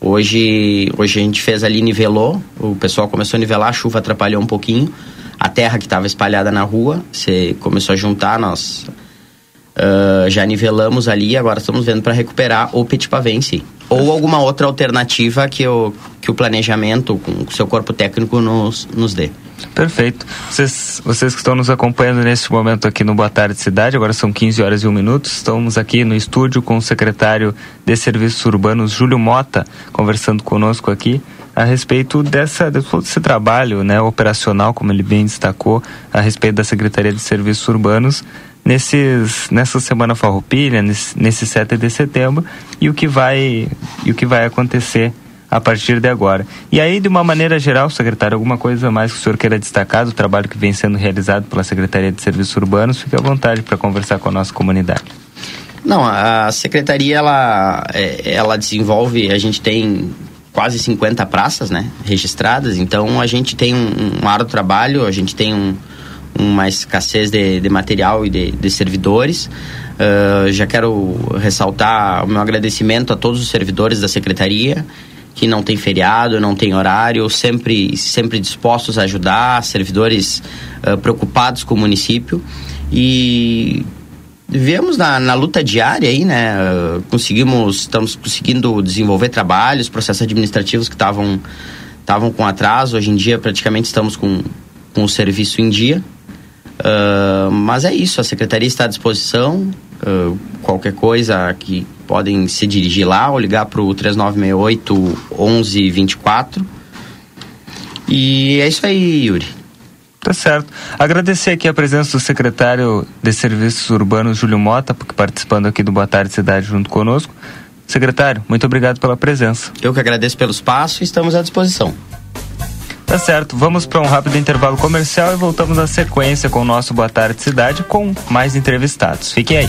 Hoje, hoje a gente fez ali, nivelou, o pessoal começou a nivelar, a chuva atrapalhou um pouquinho. A terra que estava espalhada na rua, você começou a juntar, nós ah, já nivelamos ali, agora estamos vendo para recuperar o si. Ou alguma outra alternativa que o, que o planejamento, com o seu corpo técnico, nos, nos dê. Perfeito. Vocês, vocês que estão nos acompanhando neste momento aqui no Boa Tarde Cidade, agora são 15 horas e 1 minuto. Estamos aqui no estúdio com o secretário de Serviços Urbanos, Júlio Mota, conversando conosco aqui a respeito dessa, de todo esse trabalho né, operacional, como ele bem destacou, a respeito da Secretaria de Serviços Urbanos nesses, nessa semana farroupilha, nesse, nesse 7 de setembro, e o que vai, e o que vai acontecer a partir de agora. E aí, de uma maneira geral, secretário, alguma coisa mais que o senhor queira destacar do trabalho que vem sendo realizado pela Secretaria de Serviços Urbanos, fique à vontade para conversar com a nossa comunidade. Não, a secretaria ela, é, ela desenvolve, a gente tem quase 50 praças, né, registradas, então a gente tem um, um árduo trabalho, a gente tem um, uma escassez de, de material e de, de servidores. Ah, já quero ressaltar o meu agradecimento a todos os servidores da secretaria que não tem feriado, não tem horário, sempre, sempre dispostos a ajudar, servidores ah, preocupados com o município e Vivemos na, na luta diária aí, né? Uh, Conseguimos, estamos conseguindo desenvolver trabalhos, processos administrativos que estavam estavam com atraso. Hoje em dia, praticamente estamos com, com o serviço em dia. Uh, mas é isso, a secretaria está à disposição. Uh, qualquer coisa que podem se dirigir lá ou ligar para o 3968 1124. E é isso aí, Yuri. Tá certo. Agradecer aqui a presença do secretário de Serviços Urbanos, Júlio Mota, porque participando aqui do Boa Tarde Cidade junto conosco. Secretário, muito obrigado pela presença. Eu que agradeço pelo espaço e estamos à disposição. Tá certo, vamos para um rápido intervalo comercial e voltamos na sequência com o nosso Boa Tarde Cidade com mais entrevistados. Fiquem aí.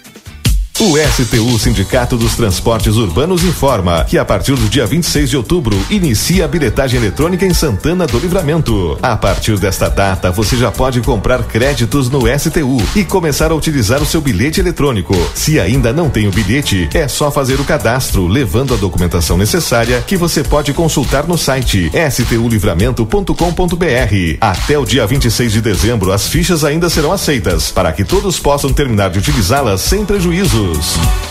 O STU Sindicato dos Transportes Urbanos informa que a partir do dia 26 de outubro inicia a bilhetagem eletrônica em Santana do Livramento. A partir desta data, você já pode comprar créditos no STU e começar a utilizar o seu bilhete eletrônico. Se ainda não tem o bilhete, é só fazer o cadastro, levando a documentação necessária que você pode consultar no site stulivramento.com.br. Até o dia 26 de dezembro, as fichas ainda serão aceitas para que todos possam terminar de utilizá-las sem News.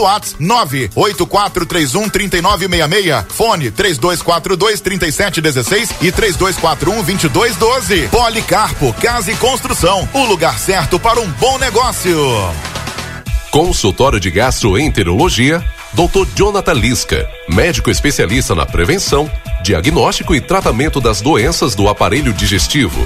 WhatsApp 98431 3966. Fone 3242 3716 e 3241 2212. Policarpo Casa e Construção. O lugar certo para um bom negócio. Consultório de Gastroenterologia, Dr. Jonathan Lisca, médico especialista na prevenção, diagnóstico e tratamento das doenças do aparelho digestivo.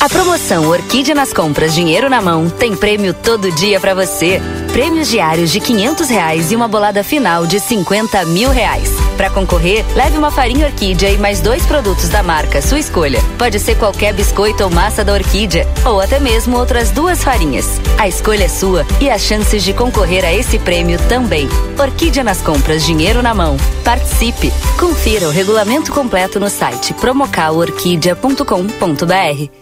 A promoção Orquídea nas compras Dinheiro na Mão tem prêmio todo dia para você. Prêmios diários de quinhentos reais e uma bolada final de 50 mil reais. Para concorrer, leve uma farinha Orquídea e mais dois produtos da marca, sua escolha. Pode ser qualquer biscoito ou massa da Orquídea, ou até mesmo outras duas farinhas. A escolha é sua e as chances de concorrer a esse prêmio também. Orquídea nas compras Dinheiro na Mão. Participe! Confira o regulamento completo no site promocalorquídea.com.br.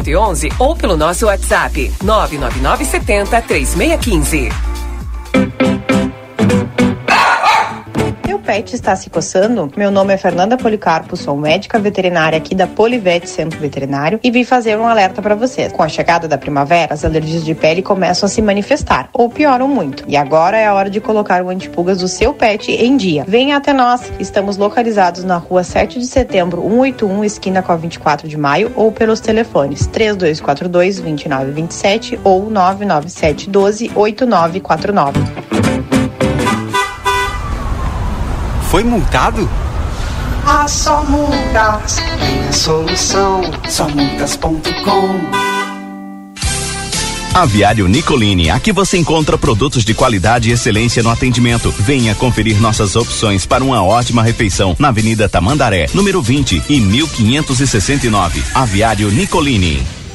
1111 ou pelo nosso WhatsApp 99970 3615. Pet está se coçando? Meu nome é Fernanda Policarpo, sou médica veterinária aqui da Polivete Centro Veterinário e vim fazer um alerta para vocês. Com a chegada da primavera, as alergias de pele começam a se manifestar ou pioram muito. E agora é a hora de colocar o antipulgas do seu pet em dia. Venha até nós. Estamos localizados na rua 7 de setembro, 181, esquina com a 24 de maio, ou pelos telefones 3242 2927 ou 997 12 8949. Foi multado? Ah, só multas tem a solução. Somultas.com Aviário Nicolini, aqui você encontra produtos de qualidade e excelência no atendimento. Venha conferir nossas opções para uma ótima refeição na Avenida Tamandaré, número 20 e 1569. Aviário Nicolini.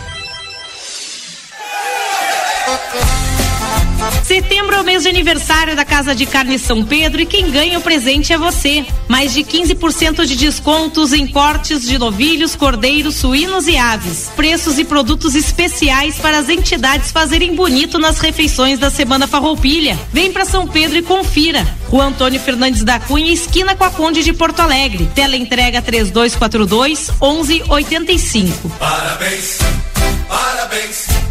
De aniversário da Casa de Carne São Pedro e quem ganha o presente é você. Mais de 15% de descontos em cortes de novilhos, cordeiros, suínos e aves. Preços e produtos especiais para as entidades fazerem bonito nas refeições da Semana Farroupilha. Vem para São Pedro e confira. Rua Antônio Fernandes da Cunha, esquina com a Conde de Porto Alegre. Tela entrega 3242 1185. Parabéns, parabéns.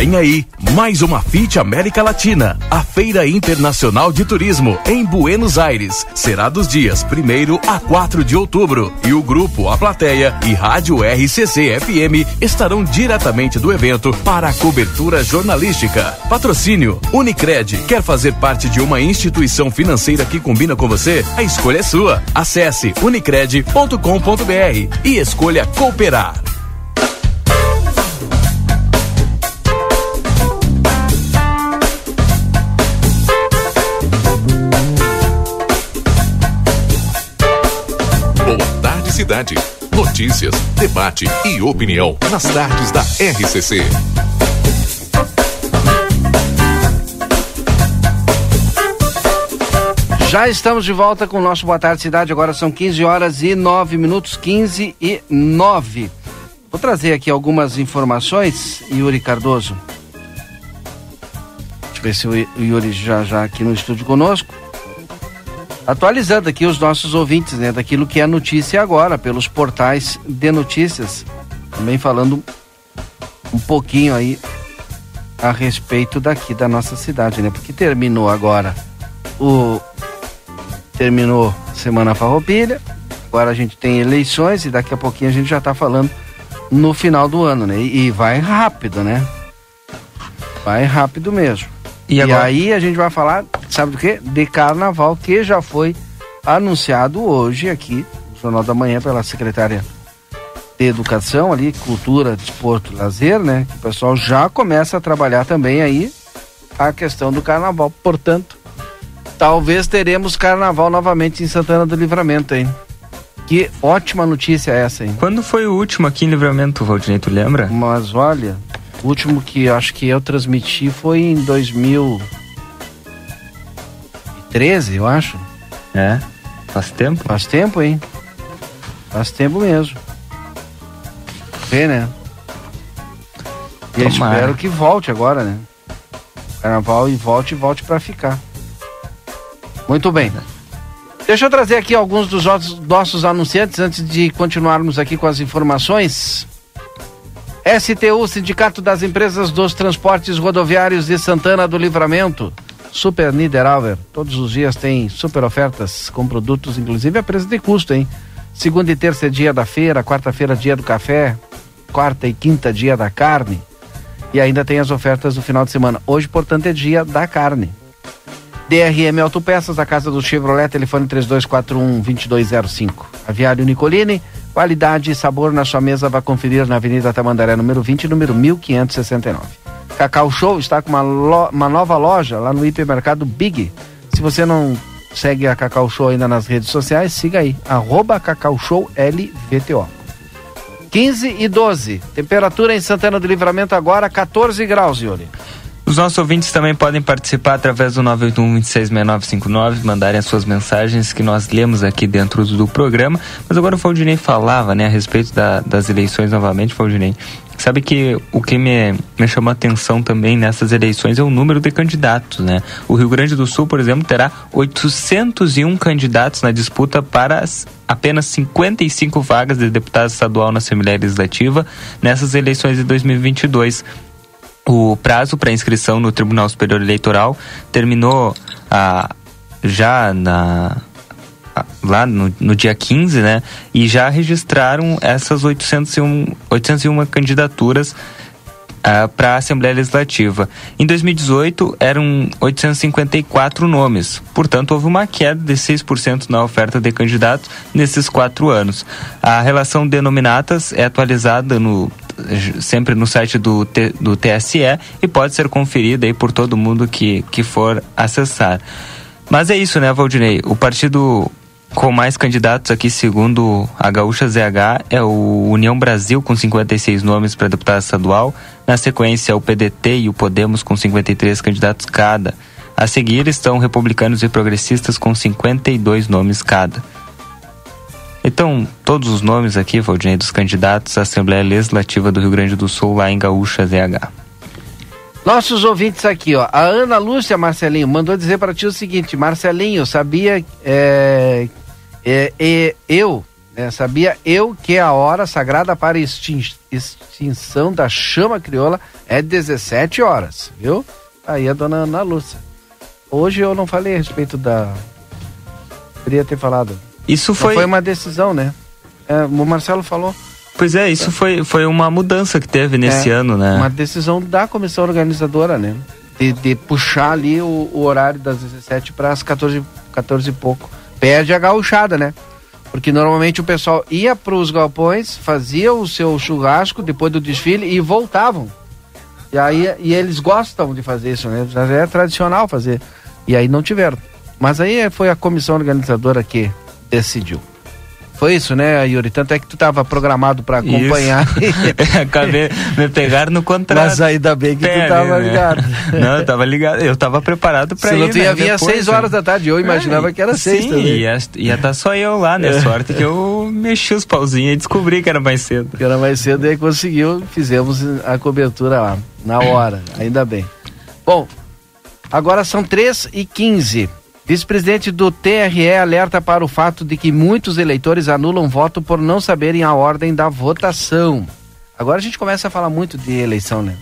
Vem aí, mais uma FIT América Latina, a Feira Internacional de Turismo em Buenos Aires. Será dos dias 1 a 4 de outubro. E o grupo A Plateia e Rádio RCC FM estarão diretamente do evento para a cobertura jornalística. Patrocínio Unicred. Quer fazer parte de uma instituição financeira que combina com você? A escolha é sua. Acesse unicred.com.br e escolha cooperar. Cidade. Notícias, debate e opinião nas tardes da RCC. Já estamos de volta com o nosso Boa Tarde Cidade. Agora são 15 horas e 9 minutos, 15 e 9. Vou trazer aqui algumas informações, Yuri Cardoso. Deixa eu ver se o Yuri já já aqui no estúdio conosco. Atualizando aqui os nossos ouvintes, né, daquilo que é notícia agora, pelos portais de notícias. Também falando um pouquinho aí a respeito daqui da nossa cidade, né? Porque terminou agora o terminou Semana Farroupilha, agora a gente tem eleições e daqui a pouquinho a gente já está falando no final do ano, né? E, e, vai rápido, né? Vai rápido mesmo. E, e aí a gente vai falar, sabe do quê? De carnaval que já foi anunciado hoje aqui no Jornal da Manhã pela secretária de Educação ali, Cultura, Desporto, Lazer, né? O pessoal já começa a trabalhar também aí a questão do carnaval. Portanto, talvez teremos carnaval novamente em Santana do Livramento, hein? Que ótima notícia essa, hein? Quando foi o último aqui em Livramento, Valdinei, tu lembra? Mas olha, o último que acho que eu transmiti foi em 2013, eu acho. É? Faz tempo? Faz tempo, hein? Faz tempo mesmo ver, né? E espero que volte agora, né? Carnaval e volte e volte para ficar. Muito bem. Deixa eu trazer aqui alguns dos nossos anunciantes antes de continuarmos aqui com as informações. STU, Sindicato das Empresas dos Transportes Rodoviários de Santana do Livramento. Super Niederauer. Todos os dias tem super ofertas com produtos, inclusive a preço de custo, hein? Segunda e terça é dia da feira, quarta-feira dia do café, quarta e quinta dia da carne. E ainda tem as ofertas do final de semana. Hoje, portanto, é dia da carne. DRM Autopeças, a casa do Chevrolet, telefone 3241-2205. Aviário Nicolini, qualidade e sabor na sua mesa, vai conferir na Avenida Tamandaré, número 20, número 1569. Cacau Show está com uma, lo, uma nova loja lá no hipermercado Big. Se você não segue a Cacau Show ainda nas redes sociais, siga aí, arroba Cacau Show LVTO. 15 e 12. Temperatura em Santana do Livramento agora 14 graus, Yuri. Os nossos ouvintes também podem participar através do 981-266959, mandarem as suas mensagens que nós lemos aqui dentro do programa. Mas agora o Faldinei falava né, a respeito da, das eleições novamente, Faldinei. Sabe que o que me, me chamou a atenção também nessas eleições é o número de candidatos, né? O Rio Grande do Sul, por exemplo, terá 801 candidatos na disputa para as apenas 55 vagas de deputado estadual na Assembleia Legislativa nessas eleições de 2022. O prazo para inscrição no Tribunal Superior Eleitoral terminou ah, já na lá no, no dia 15, né? E já registraram essas 801, 801 candidaturas uh, para a Assembleia Legislativa. Em 2018, eram 854 nomes, portanto, houve uma queda de 6% na oferta de candidatos nesses quatro anos. A relação de nominatas é atualizada no sempre no site do, do TSE e pode ser conferida aí por todo mundo que, que for acessar. Mas é isso, né, Valdinei? O partido com mais candidatos aqui, segundo a Gaúcha ZH, é o União Brasil com 56 nomes para deputado estadual. Na sequência, o PDT e o Podemos com 53 candidatos cada. A seguir estão republicanos e progressistas com 52 nomes cada. Então, todos os nomes aqui, Valdinei, dos candidatos à Assembleia Legislativa do Rio Grande do Sul, lá em Gaúcha ZH. Nossos ouvintes aqui, ó. A Ana Lúcia Marcelinho mandou dizer para ti o seguinte: Marcelinho, sabia é, é, é, eu, né, sabia eu que a hora sagrada para extin extinção da chama crioula é 17 horas, viu? Aí a dona Ana Lúcia. Hoje eu não falei a respeito da. Queria ter falado. Isso foi. foi uma decisão, né? É, o Marcelo falou. Pois é, isso foi, foi uma mudança que teve nesse é, ano, né? Uma decisão da comissão organizadora, né? De, de puxar ali o, o, horário das 17 para as 14, 14 e pouco perde a gauchada, né? Porque normalmente o pessoal ia para os galpões, fazia o seu churrasco depois do desfile e voltavam. E aí e eles gostam de fazer isso, né? É tradicional fazer. E aí não tiveram. Mas aí foi a comissão organizadora que decidiu. Foi isso, né, Yuri? Tanto é que tu estava programado para acompanhar. Acabei me pegar no contrário. Mas ainda bem que tu tava né? ligado. Não, eu tava ligado. Eu tava preparado para ir. Se não tu ia né, vir às depois, 6 né? horas da tarde. Eu imaginava É, que era 6 Sim, ia estar tá só eu lá, né? É. Sorte que eu mexi os pauzinhos e descobri que era mais cedo. Que era mais cedo e aí conseguiu, fizemos a cobertura lá, na hora, ainda bem. Bom, agora são 3 e 15 Vice-presidente do TRE alerta para o fato de que muitos eleitores anulam voto por não saberem a ordem da votação. Agora a gente começa a falar muito de eleição, né?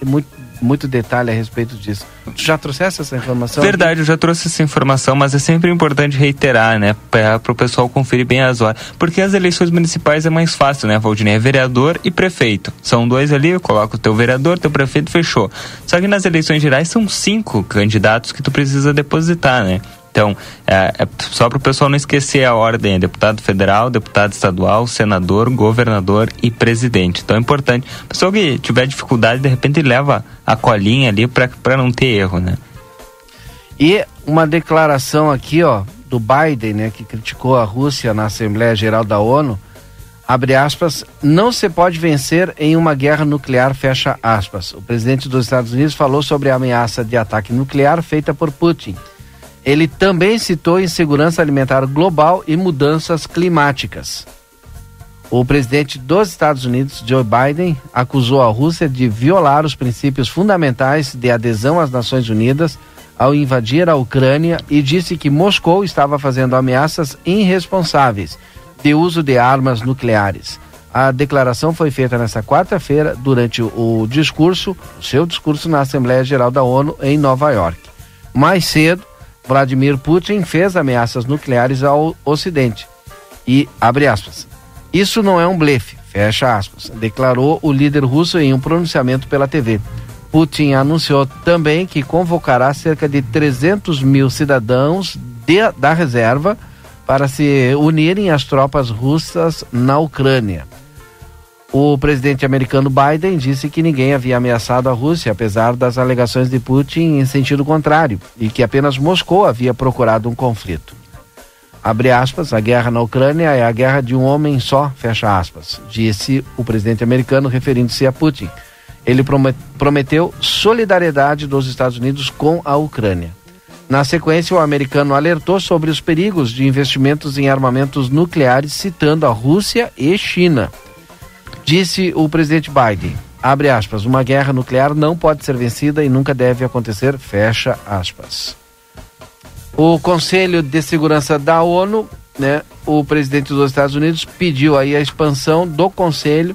Tem muito, muito detalhe a respeito disso. Tu já trouxeste essa informação? Verdade, eu já trouxe essa informação, mas é sempre importante reiterar, né? Para o pessoal conferir bem as horas. Porque as eleições municipais é mais fácil, né, Valdinei? É vereador e prefeito. São dois ali, eu coloco o teu vereador, teu prefeito, fechou. Só que nas eleições gerais são cinco candidatos que tu precisa depositar, né? Então, é, é só para o pessoal não esquecer a ordem: é deputado federal, deputado estadual, senador, governador e presidente. Então é importante. O pessoal que tiver dificuldade, de repente leva a colinha ali para não ter erro, né? E uma declaração aqui, ó, do Biden, né, que criticou a Rússia na Assembleia Geral da ONU, abre aspas, não se pode vencer em uma guerra nuclear, fecha aspas. O presidente dos Estados Unidos falou sobre a ameaça de ataque nuclear feita por Putin. Ele também citou insegurança alimentar global e mudanças climáticas. O presidente dos Estados Unidos, Joe Biden, acusou a Rússia de violar os princípios fundamentais de adesão às Nações Unidas ao invadir a Ucrânia e disse que Moscou estava fazendo ameaças irresponsáveis de uso de armas nucleares. A declaração foi feita nesta quarta-feira durante o discurso, seu discurso na Assembleia Geral da ONU em Nova York. Mais cedo, Vladimir Putin fez ameaças nucleares ao Ocidente. E, abre aspas, isso não é um blefe, fecha aspas, declarou o líder russo em um pronunciamento pela TV. Putin anunciou também que convocará cerca de 300 mil cidadãos de, da reserva para se unirem às tropas russas na Ucrânia. O presidente americano Biden disse que ninguém havia ameaçado a Rússia, apesar das alegações de Putin em sentido contrário, e que apenas Moscou havia procurado um conflito. Abre aspas, a guerra na Ucrânia é a guerra de um homem só, fecha aspas, disse o presidente americano referindo-se a Putin. Ele prometeu solidariedade dos Estados Unidos com a Ucrânia. Na sequência, o americano alertou sobre os perigos de investimentos em armamentos nucleares, citando a Rússia e China. Disse o presidente Biden, abre aspas, uma guerra nuclear não pode ser vencida e nunca deve acontecer, fecha aspas. O Conselho de Segurança da ONU, né, o presidente dos Estados Unidos pediu aí a expansão do Conselho,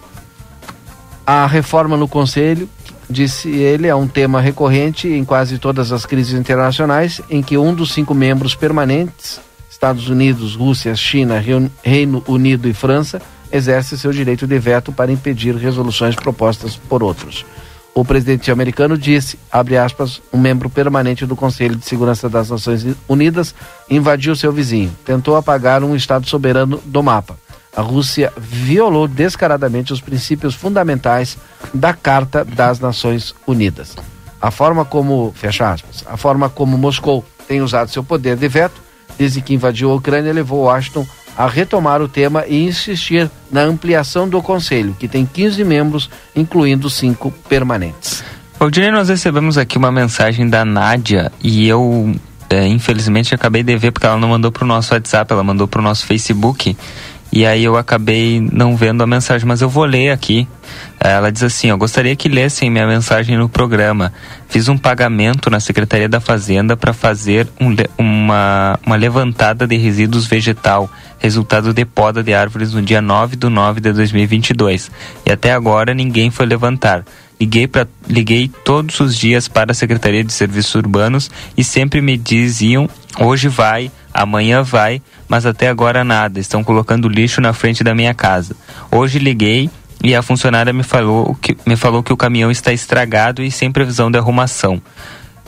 a reforma no Conselho, disse ele, é um tema recorrente em quase todas as crises internacionais, em que um dos cinco membros permanentes, Estados Unidos, Rússia, China, Reino Unido e França, exerce seu direito de veto para impedir resoluções propostas por outros. O presidente americano disse, abre aspas, um membro permanente do Conselho de Segurança das Nações Unidas invadiu seu vizinho, tentou apagar um Estado soberano do mapa. A Rússia violou descaradamente os princípios fundamentais da Carta das Nações Unidas. A forma como, fecha aspas, a forma como Moscou tem usado seu poder de veto desde que invadiu a Ucrânia levou Washington a retomar o tema e insistir na ampliação do Conselho, que tem 15 membros, incluindo cinco permanentes. Valdir, nós recebemos aqui uma mensagem da Nádia e eu, é, infelizmente, acabei de ver porque ela não mandou para o nosso WhatsApp, ela mandou para o nosso Facebook. E aí eu acabei não vendo a mensagem, mas eu vou ler aqui. Ela diz assim: Eu gostaria que lessem minha mensagem no programa. Fiz um pagamento na Secretaria da Fazenda para fazer um, uma, uma levantada de resíduos vegetal, resultado de poda de árvores no dia 9 de 9 de 2022. E até agora ninguém foi levantar. Liguei, pra, liguei todos os dias para a Secretaria de Serviços Urbanos e sempre me diziam: hoje vai, amanhã vai, mas até agora nada. Estão colocando lixo na frente da minha casa. Hoje liguei e a funcionária me falou que, me falou que o caminhão está estragado e sem previsão de arrumação.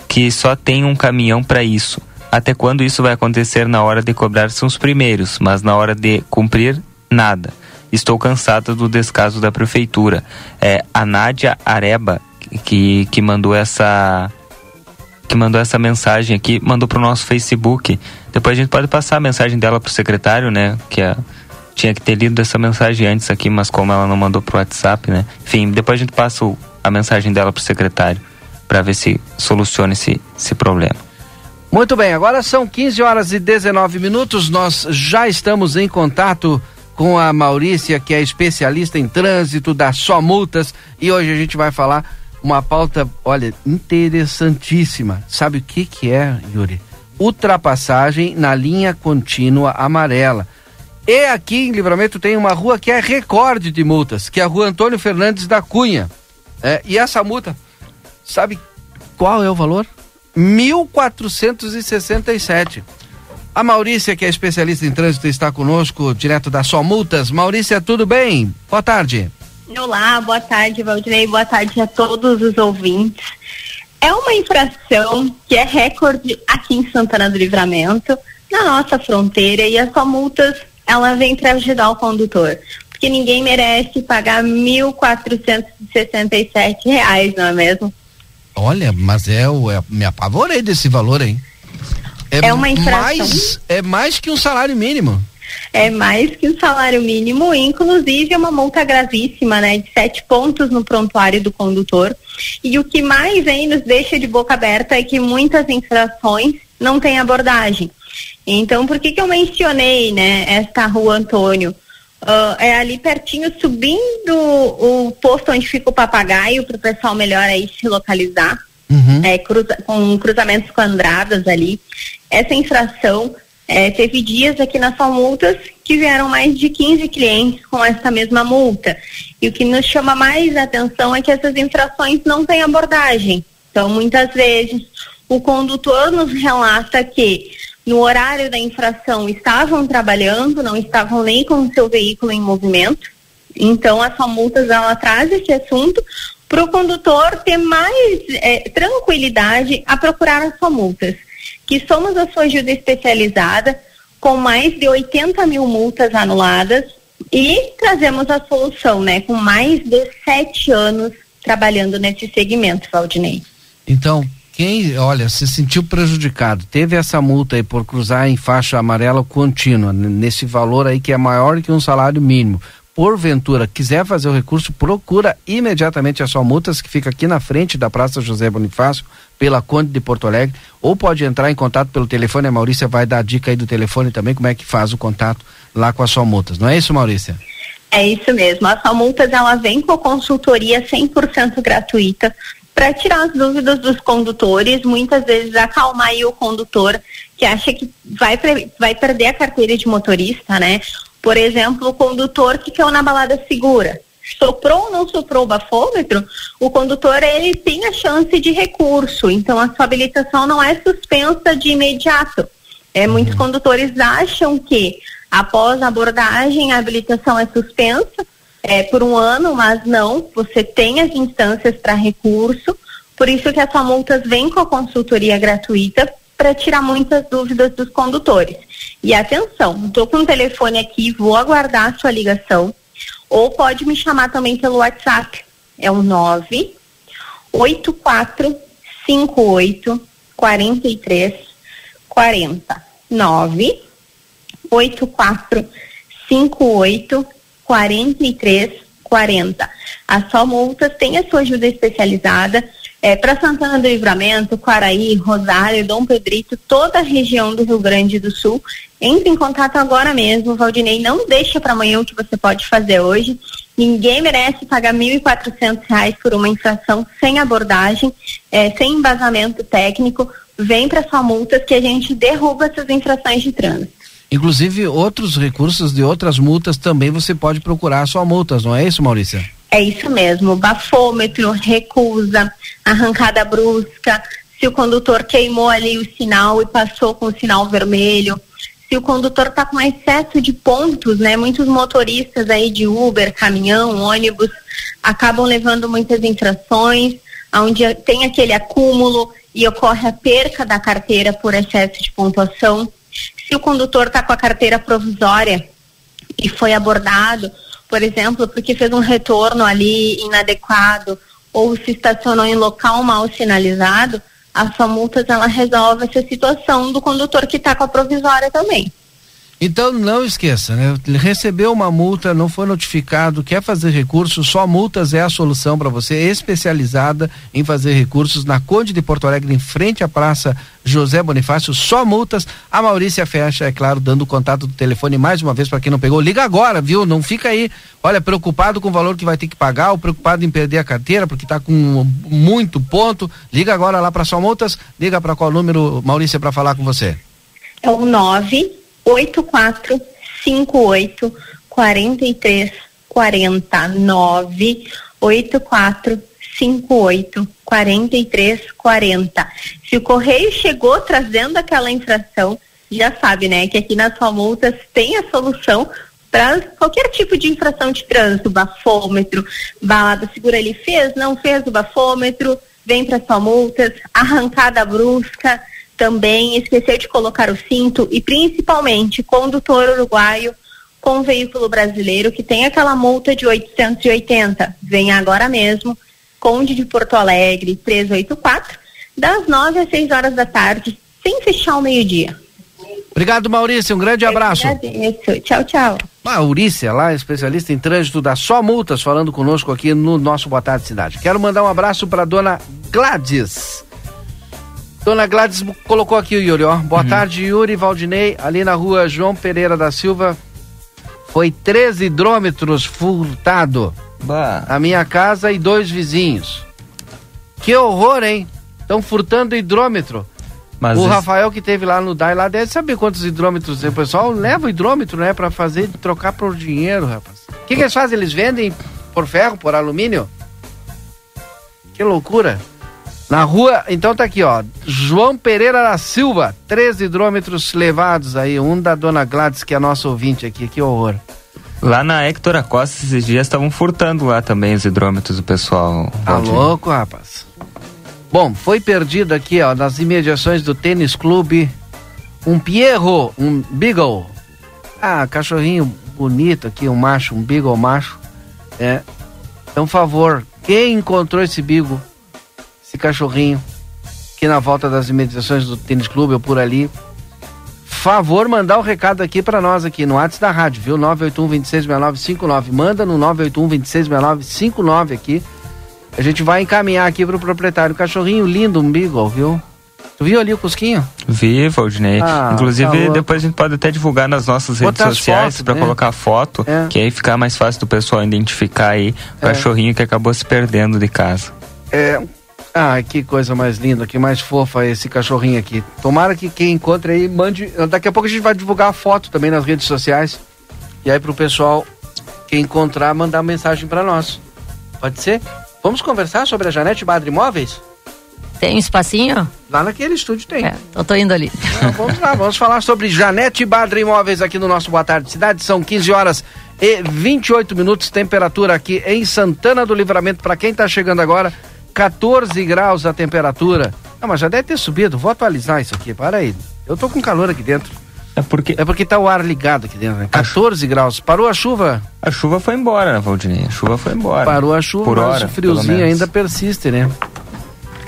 Que só tem um caminhão para isso. Até quando isso vai acontecer na hora de cobrar são os primeiros, mas na hora de cumprir, nada. Estou cansada do descaso da prefeitura. É a Nádia Areba que, que mandou essa que mandou essa mensagem aqui, mandou pro nosso Facebook. Depois a gente pode passar a mensagem dela pro secretário, né? Que é tinha que ter lido essa mensagem antes aqui, mas como ela não mandou pro WhatsApp, né? Enfim, depois a gente passa o, a mensagem dela pro secretário para ver se soluciona esse, esse problema. Muito bem, agora são 15 horas e 19 minutos. Nós já estamos em contato com a Maurícia, que é especialista em trânsito da Só Multas, e hoje a gente vai falar uma pauta, olha, interessantíssima. Sabe o que que é, Yuri? Ultrapassagem na linha contínua amarela. E aqui em Livramento tem uma rua que é recorde de multas, que é a Rua Antônio Fernandes da Cunha. É, e essa multa, sabe qual é o valor? 1.467. A Maurícia, que é especialista em trânsito, está conosco, direto da Só Multas. Maurícia, tudo bem? Boa tarde. Olá, boa tarde, Valdinei. Boa tarde a todos os ouvintes. É uma infração que é recorde aqui em Santana do Livramento, na nossa fronteira, e as Só Multas, ela vem para ajudar o condutor. Porque ninguém merece pagar R$ 1.467, não é mesmo? Olha, mas é, é me apavorei desse valor, hein? É, é uma infração. Mais, é mais que um salário mínimo. É mais que um salário mínimo, inclusive é uma multa gravíssima, né? De sete pontos no prontuário do condutor. E o que mais aí nos deixa de boca aberta é que muitas infrações não têm abordagem. Então, por que que eu mencionei, né, esta rua Antônio? Uh, é ali pertinho, subindo o posto onde fica o papagaio, para o pessoal melhor aí se localizar, uhum. é, cruza, com cruzamentos quadrados ali. Essa infração é, teve dias aqui na sua multas que vieram mais de 15 clientes com essa mesma multa. E o que nos chama mais atenção é que essas infrações não têm abordagem. Então, muitas vezes, o condutor nos relata que no horário da infração estavam trabalhando, não estavam nem com o seu veículo em movimento. Então, a sua multas ela traz esse assunto para o condutor ter mais é, tranquilidade a procurar as multas. Que somos a sua ajuda especializada, com mais de 80 mil multas anuladas e trazemos a solução, né? Com mais de sete anos trabalhando nesse segmento, Valdinei. Então, quem, olha, se sentiu prejudicado, teve essa multa aí por cruzar em faixa amarela contínua, nesse valor aí que é maior que um salário mínimo. Porventura, quiser fazer o recurso, procura imediatamente a sua multas que fica aqui na frente da Praça José Bonifácio, pela Conde de Porto Alegre, ou pode entrar em contato pelo telefone, a Maurícia vai dar a dica aí do telefone também, como é que faz o contato lá com a multas. Não é isso, Maurícia? É isso mesmo. A multas ela vem com consultoria 100% gratuita para tirar as dúvidas dos condutores, muitas vezes acalmar o condutor que acha que vai, vai perder a carteira de motorista, né? Por exemplo, o condutor que caiu na balada segura. Soprou ou não soprou o bafômetro, o condutor ele tem a chance de recurso, então a sua habilitação não é suspensa de imediato. É, muitos condutores acham que após a abordagem a habilitação é suspensa, é, por um ano, mas não, você tem as instâncias para recurso, por isso que a sua multas vem com a consultoria gratuita para tirar muitas dúvidas dos condutores. E atenção, estou com o telefone aqui, vou aguardar a sua ligação, ou pode me chamar também pelo WhatsApp, é o 9 8458 43 40 9 8458 4340. A Só Multas tem a sua ajuda especializada é, para Santana do Livramento, Quaraí, Rosário, Dom Pedrito, toda a região do Rio Grande do Sul. Entre em contato agora mesmo, Valdinei. Não deixa para amanhã o que você pode fazer hoje. Ninguém merece pagar R$ 1.400 por uma infração sem abordagem, é, sem embasamento técnico. Vem para sua multas que a gente derruba essas infrações de trânsito. Inclusive, outros recursos de outras multas também você pode procurar só multas, não é isso, Maurícia? É isso mesmo. Bafômetro, recusa, arrancada brusca, se o condutor queimou ali o sinal e passou com o sinal vermelho, se o condutor está com excesso de pontos, né? Muitos motoristas aí de Uber, caminhão, ônibus, acabam levando muitas infrações, onde tem aquele acúmulo e ocorre a perca da carteira por excesso de pontuação se o condutor está com a carteira provisória e foi abordado, por exemplo, porque fez um retorno ali inadequado ou se estacionou em local mal sinalizado, a sua multas ela resolve essa situação do condutor que está com a provisória também. Então não esqueça, né? Recebeu uma multa, não foi notificado, quer fazer recurso, só multas é a solução para você, especializada em fazer recursos na Conde de Porto Alegre, em frente à Praça José Bonifácio, só multas. A Maurícia fecha, é claro, dando o contato do telefone mais uma vez para quem não pegou. Liga agora, viu? Não fica aí, olha, preocupado com o valor que vai ter que pagar ou preocupado em perder a carteira porque está com muito ponto. Liga agora lá para só multas. Liga para qual número, Maurícia, para falar com você? É o 9 8458 43 49 84 58 43 40. Se o correio chegou trazendo aquela infração, já sabe, né, que aqui nas sua multas tem a solução para qualquer tipo de infração de trânsito, bafômetro, balada segura ele fez, não fez o bafômetro, vem para sua multas, arrancada brusca, também esqueceu de colocar o cinto e principalmente condutor uruguaio com veículo brasileiro que tem aquela multa de 880. Vem agora mesmo, Conde de Porto Alegre, 384, das 9 às 6 horas da tarde, sem fechar o meio-dia. Obrigado, Maurício. Um grande abraço. Agradeço. Tchau, tchau. Maurícia, lá, especialista em trânsito da Só Multas, falando conosco aqui no nosso Boa Tarde Cidade. Quero mandar um abraço para dona Gladys. Dona Gladys colocou aqui o Yuri, ó. Boa uhum. tarde, Yuri Valdinei, ali na rua João Pereira da Silva. Foi 13 hidrômetros furtado. Bah. A minha casa e dois vizinhos. Que horror, hein? Estão furtando hidrômetro. Mas o Rafael que teve lá no DAI lá deve saber quantos hidrômetros. O pessoal leva o hidrômetro, né? Pra fazer, trocar por dinheiro, rapaz. O que, que eles fazem? Eles vendem por ferro, por alumínio? Que loucura. Na rua, então tá aqui, ó. João Pereira da Silva, três hidrômetros levados aí. Um da dona Gladys, que é nosso ouvinte aqui. Que horror. Lá na Hector Acosta, esses dias estavam furtando lá também os hidrômetros do pessoal. Tá louco, rapaz. Bom, foi perdido aqui, ó, nas imediações do tênis clube, um Pierro, um Beagle. Ah, cachorrinho bonito aqui, um macho, um Beagle macho. É. Então, favor, quem encontrou esse Beagle? Esse cachorrinho aqui na volta das imediações do tênis clube ou por ali. Favor mandar o recado aqui para nós aqui no WhatsApp da rádio, viu? 981 Manda no 981 aqui. A gente vai encaminhar aqui pro proprietário. Cachorrinho lindo, um beagle, viu? Tu viu ali o Cusquinho? Vi, Valdinei. Ah, Inclusive, tá depois a gente pode até divulgar nas nossas Botar redes sociais para né? colocar foto, é. que aí fica mais fácil do pessoal identificar aí o é. cachorrinho que acabou se perdendo de casa. É, ah, que coisa mais linda, que mais fofa esse cachorrinho aqui. Tomara que quem encontre aí mande. Daqui a pouco a gente vai divulgar a foto também nas redes sociais. E aí pro pessoal, quem encontrar, mandar mensagem para nós. Pode ser? Vamos conversar sobre a Janete Badre Imóveis? Tem um espacinho? Lá naquele estúdio tem. É, eu tô indo ali. Então, vamos lá, vamos falar sobre Janete Badre Imóveis aqui no nosso Boa Tarde Cidade. São 15 horas e 28 minutos, temperatura aqui em Santana do Livramento. Para quem tá chegando agora, 14 graus a temperatura. Não, mas já deve ter subido. Vou atualizar isso aqui. Para aí. Eu tô com calor aqui dentro. É porque. É porque tá o ar ligado aqui dentro, né? 14 graus. Parou a chuva? A chuva foi embora, né, Valdinei? A chuva foi embora. Parou a chuva, Por mas hora, o friozinho ainda persiste, né?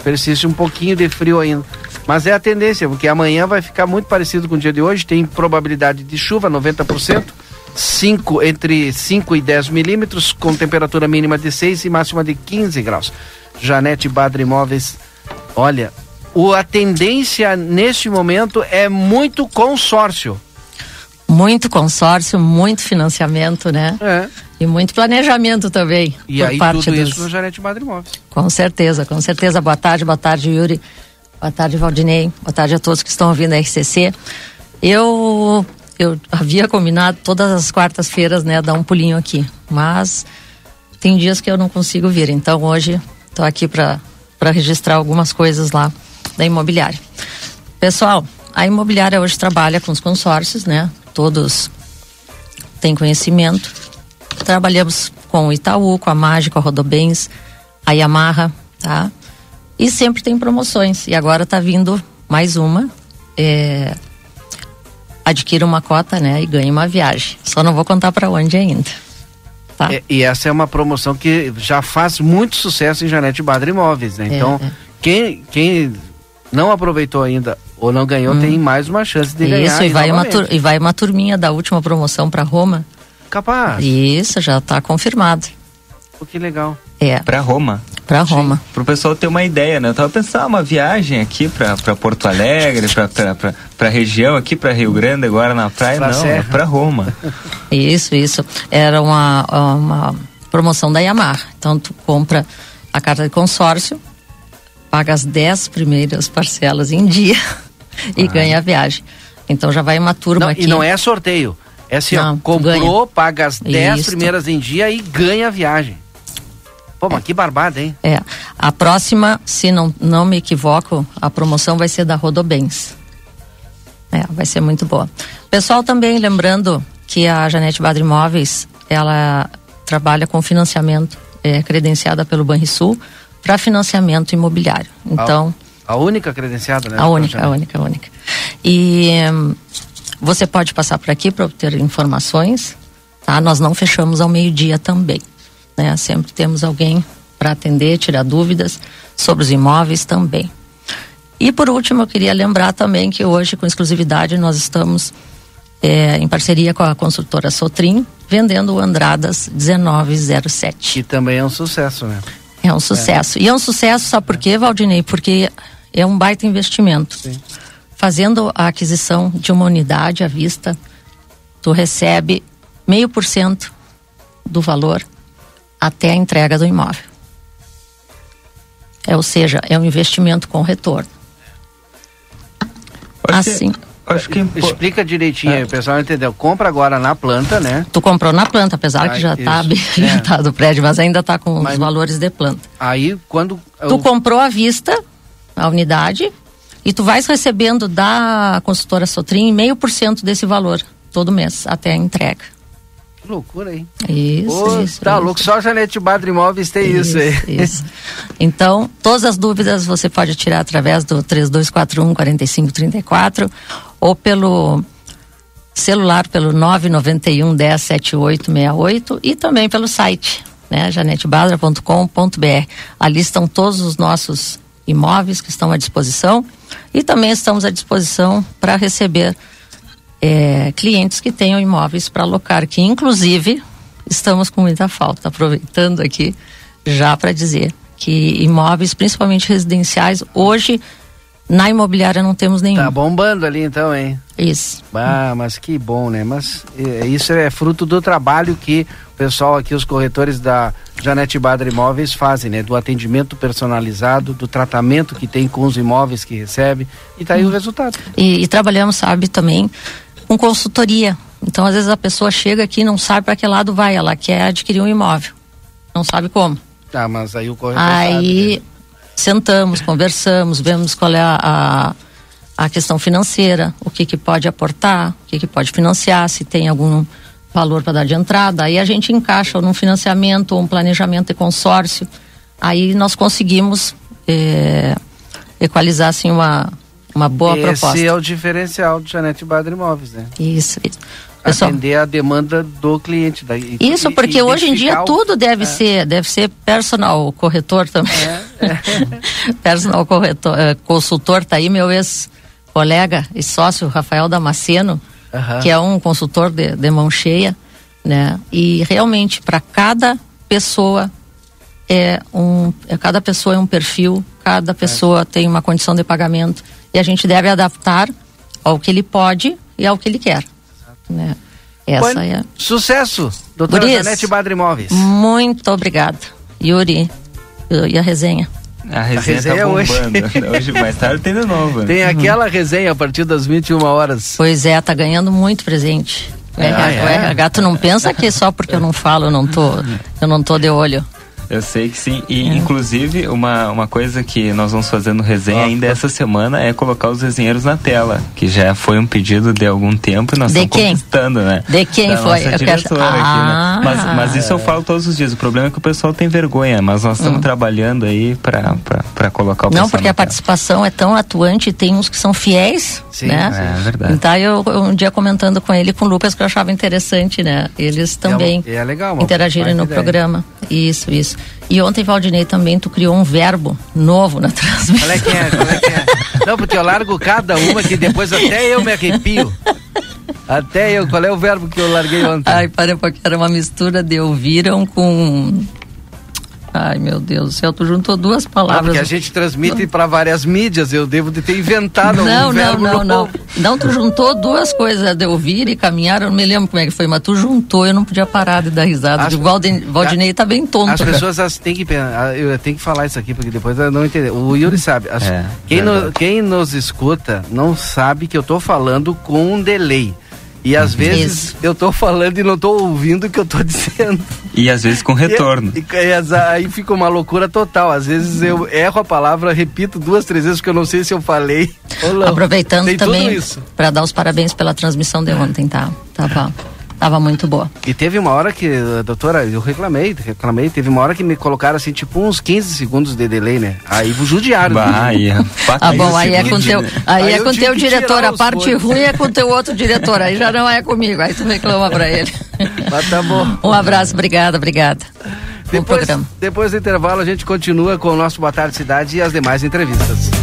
Persiste um pouquinho de frio ainda. Mas é a tendência, porque amanhã vai ficar muito parecido com o dia de hoje. Tem probabilidade de chuva, 90%. 5, entre 5 e 10 milímetros, com temperatura mínima de 6 e máxima de 15 graus. Janete Badre Imóveis. Olha, o, a tendência neste momento é muito consórcio. Muito consórcio, muito financiamento, né? É. E muito planejamento também. E por aí parte tudo dos... isso no Janete Badre Imóveis. Com certeza, com certeza. Boa tarde, boa tarde, Yuri. Boa tarde, Valdinei. Boa tarde a todos que estão ouvindo a RCC. Eu eu havia combinado todas as quartas-feiras, né, dar um pulinho aqui, mas tem dias que eu não consigo vir. Então hoje Estou aqui para registrar algumas coisas lá da imobiliária. Pessoal, a imobiliária hoje trabalha com os consórcios, né? Todos têm conhecimento. Trabalhamos com o Itaú, com a Mágica, a Rodobens, a Yamaha, tá? E sempre tem promoções. E agora está vindo mais uma. É... Adquira uma cota, né? E ganhe uma viagem. Só não vou contar para onde ainda. Tá. É, e essa é uma promoção que já faz muito sucesso em Janete Badra Imóveis, né? É, então, é, Quem, quem não aproveitou ainda ou não ganhou, tem mais uma chance de ganhar. Isso, e vai, uma novamente. e vai uma turminha da última promoção para Roma. Capaz. Isso, já está confirmado. Pô, que legal. É. Pra Roma. Pra Roma. Pro pessoal ter uma ideia, né? Eu tava pensando, ah, uma viagem aqui pra, pra Porto Alegre, pra, pra região aqui, pra Rio Grande, agora na praia. Pra não, é pra Roma. Isso, isso. Era uma, uma promoção da Yamaha. Então, tu compra a carta de consórcio, paga as 10 primeiras parcelas em dia e ganha a viagem. Então, já vai uma turma Não, aqui. e não é sorteio. É assim, ó, Não, tu comprou, ganha. paga as 10 Isso. primeiras em dia e ganha a viagem. Pô, mas que barbada, hein? É. A próxima, se não, não me equivoco, a promoção vai ser da Rodobens. É, vai ser muito boa. Pessoal, também lembrando que a Janete Badre Imóveis, ela trabalha com financiamento, é credenciada pelo Banrisul para financiamento imobiliário. Então, A única credenciada, né? a única, a única, a única. E hum, você pode passar por aqui para obter informações, tá? Nós não fechamos ao meio-dia também, né? Sempre temos alguém para atender, tirar dúvidas sobre os imóveis também. E por último, eu queria lembrar também que hoje, com exclusividade, nós estamos é, em parceria com a construtora Sotrim, vendendo o Andradas 1907. Que também é um sucesso, né? É um sucesso. E é um sucesso, sabe por quê, Valdinei? Porque é um baita investimento. Fazendo a aquisição de uma unidade à vista, tu recebe meio por cento do valor até a entrega do imóvel. É, ou seja, é um investimento com retorno. Assim. Acho que Explica direitinho É. aí, o pessoal entendeu. Compra agora na planta, né? Tu comprou na planta, apesar Ah, que já está isso. É. habilitado o prédio, mas ainda está com os valores de planta. Aí, quando. Tu comprou à vista a unidade e tu vais recebendo da consultora Sotrim meio por cento desse valor todo mês até a entrega. Que loucura, hein? Isso, Pô, isso. Tá isso. louco, só a Janete Badre Imóveis tem isso, aí. Isso. Então, todas as dúvidas você pode tirar através do 3241 4534 ou pelo celular pelo 991 10 7868 e também pelo site, né, janetebadra.com.br. Ali estão todos os nossos imóveis que estão à disposição e também estamos à disposição para receber é, clientes que tenham imóveis para alocar, que inclusive estamos com muita falta. Aproveitando aqui já para dizer que imóveis, principalmente residenciais, hoje na imobiliária não temos nenhum. Tá bombando ali então, hein? Isso. Ah, mas que bom, né? Mas é, isso é fruto do trabalho que o pessoal aqui, os corretores da Janete Badra Imóveis fazem, né? Do atendimento personalizado, do tratamento que tem com os imóveis que recebe. E tá aí o resultado. E, e trabalhamos, sabe, também com consultoria. Então, às vezes a pessoa chega aqui e não sabe para que lado vai, ela quer adquirir um imóvel, não sabe como. Tá, mas aí o corretor sabe, né? Aí sentamos, conversamos, vemos qual é a, a, a questão financeira, o que, que pode aportar, o que, que pode financiar, se tem algum valor para dar de entrada. Aí a gente encaixa num financiamento ou um planejamento de consórcio. Aí nós conseguimos eh, equalizar assim uma, uma boa Esse proposta. é o diferencial do Janete Badra Imóveis, né? Isso, isso. Pessoal, Atender a demanda do cliente. Da, Isso, porque hoje em dia o- tudo deve é. ser, deve ser personal corretor também. personal corretor, eh, consultor, tá aí meu ex-colega e sócio, Rafael Damasceno, Aham. que é um consultor de, de mão cheia, né? E realmente, para cada pessoa é um, é, cada pessoa é um perfil, cada pessoa tem uma condição de pagamento e a gente deve adaptar ao que ele pode e ao que ele quer, né? Essa Bom, é a... Sucesso, doutora Guris. Janete Badra Imóveis. Muito obrigada. Yuri, e a resenha. A resenha, resenha tá hoje. bombando. Hoje, mais tarde tem de novo. né? Tem aquela resenha a partir das 21 horas. Pois é, tá ganhando muito presente. Ah, é? o RH, tu não pensa que só porque eu não falo, eu não tô, eu não tô de olho. Eu sei que sim. E, inclusive, uma, uma coisa que nós vamos fazer no resenha ainda essa semana é colocar os resenheiros na tela, que já foi um pedido de algum tempo e nós De estamos quem? conquistando, né? De quem da foi? Nossa Eu quero- Ah. aqui, né? Mas, mas isso eu falo todos os dias. O problema é que o pessoal tem vergonha, mas nós estamos trabalhando aí para para colocar o Não, porque na a participação é tão atuante e tem uns que são fiéis, Sim, né? é verdade. Então eu, um dia comentando com ele com o Lucas que eu achava interessante, né? Eles também É, é legal, interagirem no ideia. programa. Isso, isso. E ontem, Valdinei, também tu criou um verbo novo na transmissão. Qual é que é? Qual é que é? Não, porque eu largo cada uma que depois até eu me arrepio. Até eu. Qual é o verbo que eu larguei ontem? Ai, para porque era uma mistura de ouviram com. Ai, meu Deus do céu, tu juntou duas Ah, palavras. porque a gente transmite para várias mídias, eu devo de ter inventado Não, um não, verbo não, novo. não. Não, tu juntou duas coisas, de ouvir e caminhar, eu não me lembro como é que foi, mas tu juntou, eu não podia parar de dar risada. As- O Valdinei, tá bem tonto. As cara. pessoas elas têm que pensar, eu tenho que falar isso aqui porque depois eu não entender. O Yuri sabe. as- É, quem, no- quem nos escuta não sabe que eu tô falando com um delay. E às vezes eu tô falando e não tô ouvindo o que eu tô dizendo. E às vezes com retorno. E, e- e aí fica uma loucura total. Às vezes eu erro a palavra, repito duas, três vezes porque eu não sei se eu falei. ou não. Aproveitando Tem também para dar os parabéns pela transmissão de ontem, tá? Tava, tava muito boa. E teve uma hora que, doutora, eu reclamei, reclamei, teve uma hora que me colocaram assim, tipo, uns 15 segundos de delay, né? Aí judiaram. Bah, aí, é Ah, bom, aí é com teu, aí Aí é com teu diretor. A parte ruim é com teu outro diretor. Aí já não é comigo. Aí tu reclama pra ele. Mas tá bom. Um abraço, obrigada, obrigada. Depois, depois do intervalo, a gente continua com o nosso Boa Tarde Cidade e as demais entrevistas.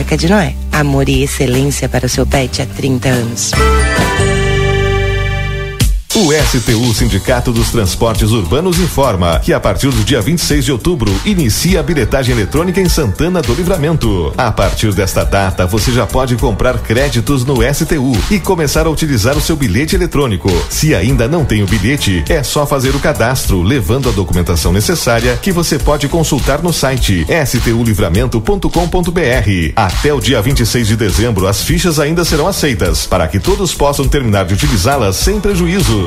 Arca de Noé. Amor e excelência para o seu pet há 30 anos. O STU Sindicato dos Transportes Urbanos informa que a partir do dia 26 de outubro inicia a bilhetagem eletrônica em Santana do Livramento. A partir desta data, você já pode comprar créditos no STU e começar a utilizar o seu bilhete eletrônico. Se ainda não tem o bilhete, é só fazer o cadastro, levando a documentação necessária que você pode consultar no site stulivramento.com.br. Até o dia 26 de dezembro, as fichas ainda serão aceitas, para que todos possam terminar de utilizá-las sem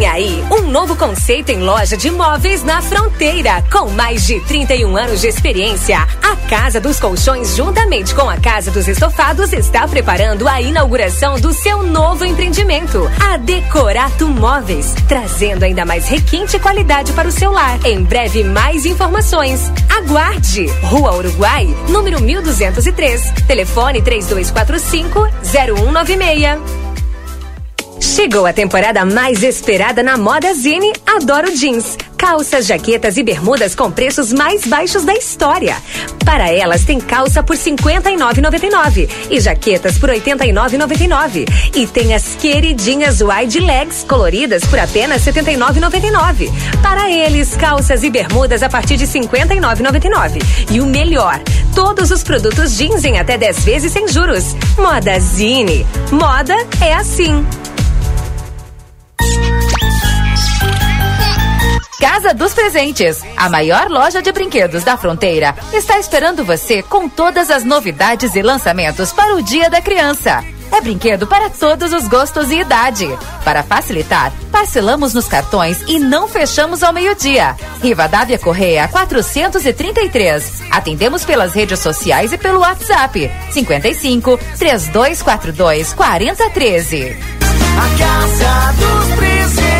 Vem aí um novo conceito em loja de móveis na fronteira. Com mais de 31 anos de experiência, a Casa dos Colchões, juntamente com a Casa dos Estofados, está preparando a inauguração do seu novo empreendimento, a Decorato Móveis, trazendo ainda mais requinte e qualidade para o seu lar. Em breve, mais informações. Aguarde! Rua Uruguai, número 1203. Telefone 3245 0196. Chegou a temporada mais esperada na moda Zine Adoro Jeans. Calças, jaquetas e bermudas com preços mais baixos da história. Para elas tem calça por R$ 59,99 e jaquetas por R$ 89,99. E tem as queridinhas wide legs coloridas por apenas R$ 79,99. Para eles, calças e bermudas a partir de R$ 59,99. E o melhor, todos os produtos jeans em até 10 vezes sem juros. Moda Zine. Moda é assim. Casa dos Presentes, a maior loja de brinquedos da fronteira, está esperando você com todas as novidades e lançamentos para o Dia da Criança. É brinquedo para todos os gostos e idade. Para facilitar, parcelamos nos cartões e não fechamos ao meio-dia. Rivadavia Correia 433. Atendemos pelas redes sociais e pelo WhatsApp 55 3242 4013. A Casa dos Presentes.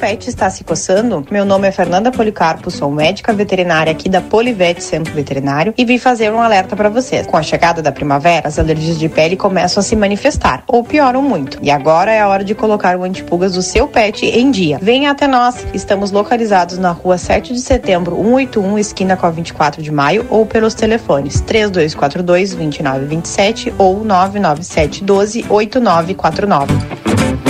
Pet está se coçando? Meu nome é Fernanda Policarpo, sou médica veterinária aqui da Polivete Centro Veterinário e vim fazer um alerta para vocês. Com a chegada da primavera, as alergias de pele começam a se manifestar ou pioram muito. E agora é a hora de colocar o antipulgas do seu pet em dia. Venha até nós. Estamos localizados na rua 7 de setembro, 181, esquina com a 24 de maio, ou pelos telefones 3242 2927 ou 997 12 8949.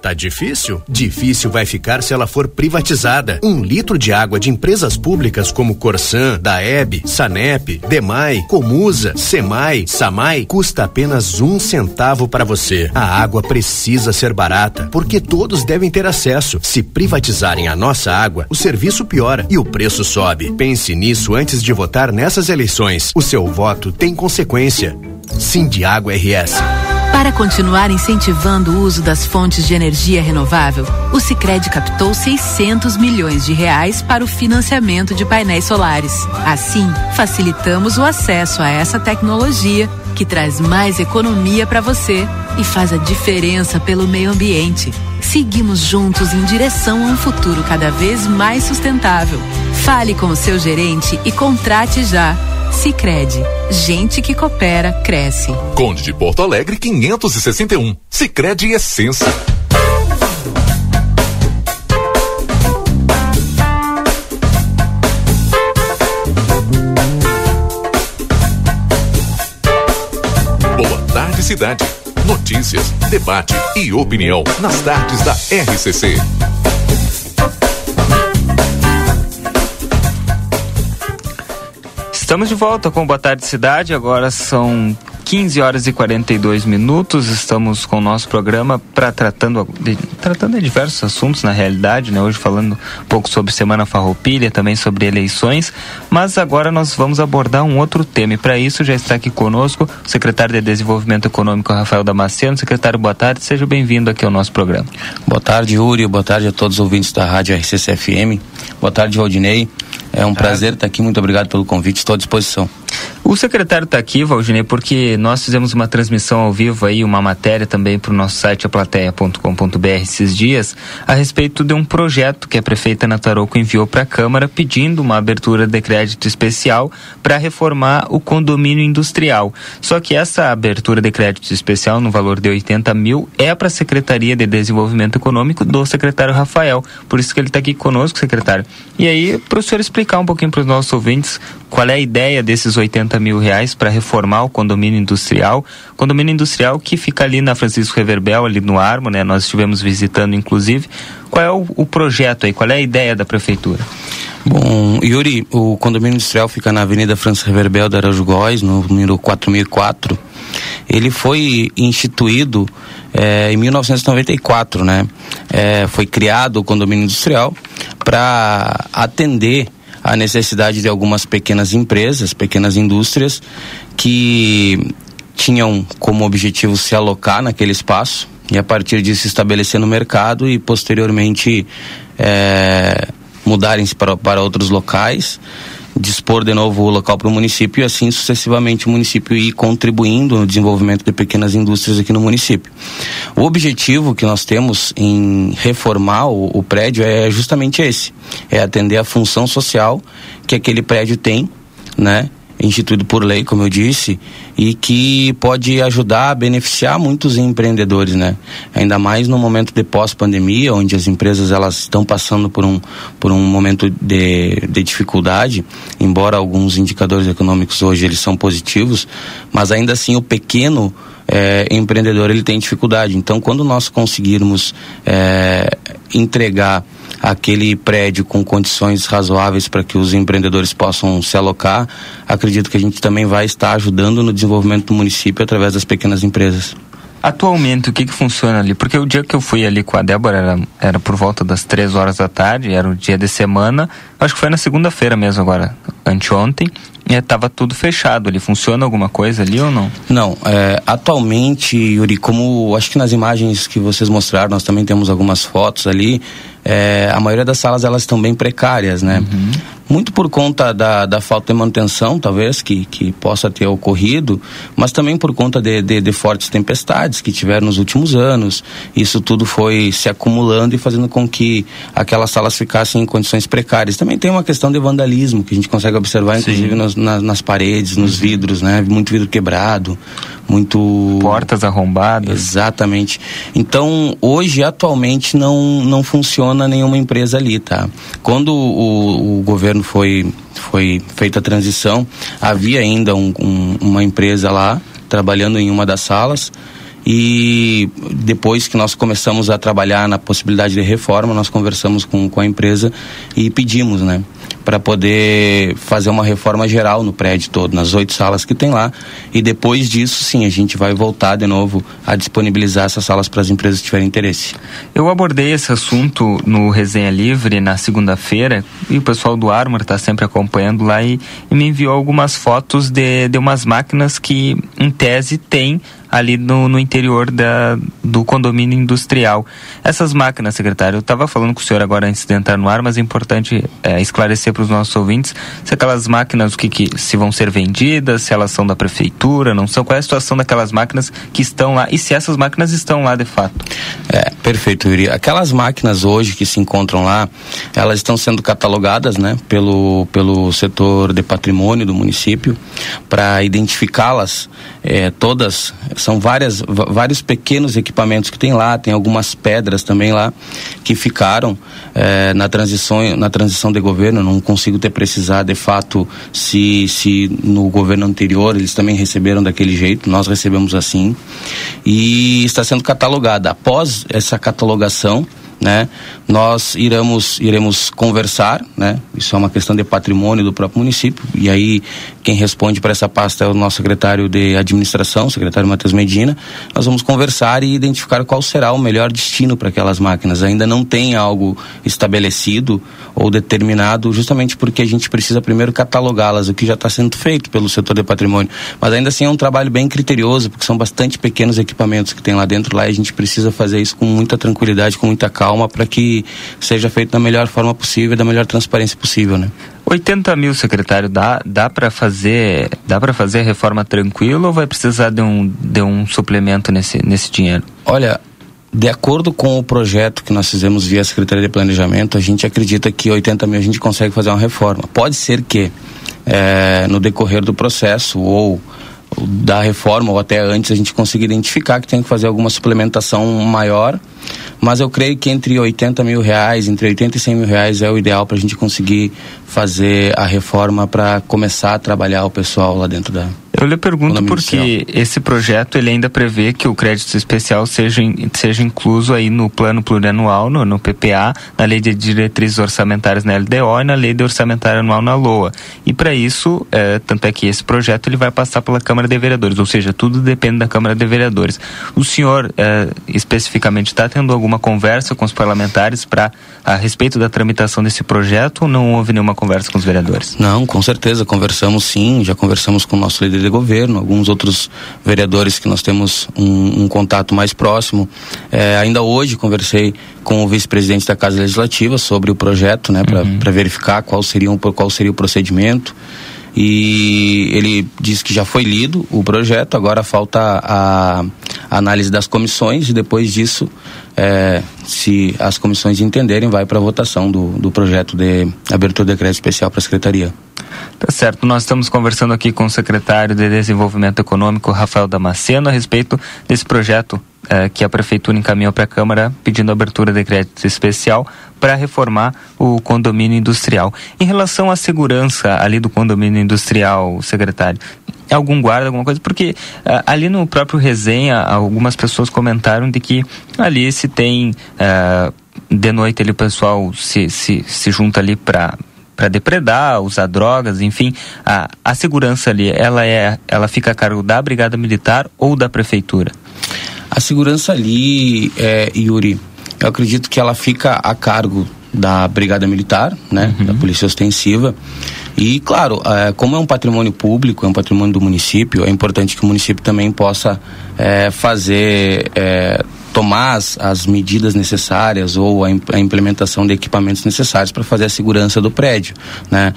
Tá difícil? Difícil vai ficar se ela for privatizada. Um litro de água de empresas públicas como Corsan, Daeb, Sanep, Demai, Comusa, Semai, Samai custa apenas um centavo para você. A água precisa ser barata, porque todos devem ter acesso. Se privatizarem a nossa água, o serviço piora e o preço sobe. Pense nisso antes de votar nessas eleições. O seu voto tem consequência. Sim de Água RS. Para continuar incentivando o uso das fontes de energia renovável, o Sicredi captou 600 milhões de reais para o financiamento de painéis solares. Assim, facilitamos o acesso a essa tecnologia que traz mais economia para você e faz a diferença pelo meio ambiente. Seguimos juntos em direção a um futuro cada vez mais sustentável. Fale com o seu gerente e contrate já. Sicredi, gente que coopera cresce. Conde de Porto Alegre 561. Sicredi Essência. Boa tarde cidade. Notícias, debate e opinião nas tardes da RCC. Estamos de volta com Boa Tarde Cidade. Agora são 15 horas e 42 minutos. Estamos com o nosso programa para tratando de, tratando de diversos assuntos na realidade, né? Hoje falando um pouco sobre Semana Farroupilha, também sobre eleições, mas agora nós vamos abordar um outro tema. E para isso já está aqui conosco o secretário de Desenvolvimento Econômico Rafael Damasceno. Secretário, boa tarde. Seja bem-vindo aqui ao nosso programa. Boa tarde, Yuri. Boa tarde a todos os ouvintes da Rádio RCCFM. Boa tarde, Valdinei. É um prazer estar aqui. Muito obrigado pelo convite. Estou à disposição. O secretário está aqui, Valdinei, porque nós fizemos uma transmissão ao vivo aí, uma matéria também para o nosso site aplateia.com.br esses dias, a respeito de um projeto que a prefeita Nataroco enviou para a Câmara pedindo uma abertura de crédito especial para reformar o condomínio industrial. Só que essa abertura de crédito especial, no valor de 80 mil, é para a Secretaria de Desenvolvimento Econômico do secretário Rafael. Por isso que ele está aqui conosco, secretário. E aí, para o senhor explicar um pouquinho para os nossos ouvintes qual é a ideia desses 80 mil reais para reformar o condomínio industrial. Condomínio industrial que fica ali na Francisco Reverbel, ali no Armo, né? Nós estivemos visitando, inclusive. Qual é o, o projeto aí? Qual é a ideia da prefeitura? Bom, Yuri, o condomínio industrial fica na Avenida Francisco Reverbel da Araújo Góes, no número 4004. Ele foi instituído é, em 1994, né? É, foi criado o condomínio industrial para atender a necessidade de algumas pequenas empresas, pequenas indústrias que tinham como objetivo se alocar naquele espaço e a partir disso estabelecer no mercado e posteriormente é, mudarem-se para, para outros locais dispor de novo o local para o município e assim sucessivamente o município ir contribuindo no desenvolvimento de pequenas indústrias aqui no município. O objetivo que nós temos em reformar o, o prédio é justamente esse, é atender a função social que aquele prédio tem, né? Instituído por lei, como eu disse, e que pode ajudar a beneficiar muitos empreendedores, né? Ainda mais no momento de pós-pandemia, onde as empresas elas estão passando por um, por um momento de, de dificuldade, embora alguns indicadores econômicos hoje eles são positivos, mas ainda assim o pequeno é, empreendedor ele tem dificuldade. Então, quando nós conseguirmos é, entregar aquele prédio com condições razoáveis para que os empreendedores possam se alocar, acredito que a gente também vai estar ajudando no desenvolvimento do município através das pequenas empresas. Atualmente, o que que funciona ali? Porque o dia que eu fui ali com a Débora era, era por volta das três horas da tarde, era o dia de semana, acho que foi na segunda-feira mesmo agora, anteontem, e estava tudo fechado ali. Funciona alguma coisa ali ou não? Não, é, atualmente, Yuri, como acho que nas imagens que vocês mostraram, nós também temos algumas fotos ali, é, a maioria das salas elas estão bem precárias, né? Uhum. Muito por conta da, da falta de manutenção, talvez, que, que possa ter ocorrido, mas também por conta de, de, de fortes tempestades que tiveram nos últimos anos. Isso tudo foi se acumulando e fazendo com que aquelas salas ficassem em condições precárias. Também tem uma questão de vandalismo que a gente consegue observar, inclusive, nas, nas, nas, paredes, nos vidros, né? Muito vidro quebrado, muito portas arrombadas. Exatamente. Então, hoje atualmente não não funciona nenhuma empresa ali, tá? Quando o, o governo foi foi feita a transição, havia ainda um, um, uma empresa lá trabalhando em uma das salas e depois que nós começamos a trabalhar na possibilidade de reforma, nós conversamos com, com a empresa e pedimos, né? Para poder fazer uma reforma geral no prédio todo, nas oito salas que tem lá. E depois disso, sim, a gente vai voltar de novo a disponibilizar essas salas para as empresas que tiverem interesse. Eu abordei esse assunto no Resenha Livre na segunda-feira e o pessoal do Armor está sempre acompanhando lá e, e, me enviou algumas fotos de, de umas máquinas que, em tese, tem ali no, no interior da, do condomínio industrial. Essas máquinas, secretário, eu estava falando com o senhor agora antes de entrar no ar, mas é importante é, esclarecer para os nossos ouvintes se aquelas máquinas, o que, que se vão ser vendidas, se elas são da prefeitura, não são, qual é a situação daquelas máquinas que estão lá e se essas máquinas estão lá de fato. É, perfeito, Yuri. Aquelas máquinas hoje que se encontram lá, elas estão sendo catalogadas, né, pelo, pelo setor de patrimônio do município para identificá-las é, todas são várias, vários pequenos equipamentos que tem lá, tem algumas pedras também lá que ficaram é, na transição na transição de governo. Não consigo ter precisar de fato se se no governo anterior eles também receberam daquele jeito. Nós recebemos assim e está sendo catalogada. Após essa catalogação né? Nós iremos iremos conversar, né? Isso é uma questão de patrimônio do próprio município e aí quem responde para essa pasta é o nosso secretário de administração, o secretário Matheus Medina. Nós vamos conversar e identificar qual será o melhor destino para aquelas máquinas. Ainda não tem algo estabelecido ou determinado, justamente porque a gente precisa primeiro catalogá-las, o que já está sendo feito pelo setor de patrimônio. Mas ainda assim é um trabalho bem criterioso, porque são bastante pequenos equipamentos que tem lá dentro lá e a gente precisa fazer isso com muita tranquilidade, com muita calma para que seja feito da melhor forma possível, da melhor transparência possível, né? 80 mil, secretário, dá, dá para fazer dá para fazer a reforma tranquilo ou vai precisar de um, de um suplemento nesse, nesse dinheiro? Olha, de acordo com o projeto que nós fizemos via Secretaria de Planejamento, a gente acredita que 80 mil a gente consegue fazer uma reforma. Pode ser que é, no decorrer do processo ou da reforma ou até antes a gente consiga identificar que tem que fazer alguma suplementação maior mas eu creio que entre 80 mil reais, entre 80 e 100 mil reais é o ideal para a gente conseguir fazer a reforma para começar a trabalhar o pessoal lá dentro da, eu lhe pergunto porque esse projeto ele ainda prevê que o crédito especial seja, seja incluso aí no plano plurianual, no, no PPA, na lei de diretrizes orçamentárias na LDO e na lei de orçamentária anual na LOA. E para isso, é, tanto é que esse projeto ele vai passar pela Câmara de Vereadores, ou seja, tudo depende da Câmara de Vereadores. O senhor é, especificamente está tendo alguma conversa com os parlamentares para a respeito da tramitação desse projeto ou não houve nenhuma conversa com os vereadores? Não, com certeza, conversamos sim, já conversamos com o nosso líder de governo, alguns outros vereadores que nós temos um, um contato mais próximo. É, ainda hoje conversei com o vice-presidente da Casa Legislativa sobre o projeto, né, para uhum. verificar qual seria, um, qual seria o procedimento e ele disse que já foi lido o projeto, agora falta a, a análise das comissões e depois disso, é, se as comissões entenderem, vai para a votação do, do projeto de abertura de decreto especial para a Secretaria. Tá certo, nós estamos conversando aqui com o secretário de Desenvolvimento Econômico, Rafael Damasceno, a respeito desse projeto eh, que a Prefeitura encaminhou para a Câmara pedindo abertura de crédito especial para reformar o condomínio industrial. Em relação à segurança ali do condomínio industrial, secretário, algum guarda, alguma coisa, porque uh, ali no próprio resenha, algumas pessoas comentaram de que ali se tem uh, de noite ali o pessoal se, se, se junta ali para para depredar, usar drogas, enfim, a, a segurança ali, ela é, ela fica a cargo da Brigada Militar ou da Prefeitura? A segurança ali, é, Yuri, eu acredito que ela fica a cargo da Brigada Militar, né, uhum. da Polícia Ostensiva. E, claro, é, como é um patrimônio público, é um patrimônio do município, é importante que o município também possa é, fazer é, tomar as, as medidas necessárias ou a, a, implementação de equipamentos necessários para fazer a segurança do prédio, né?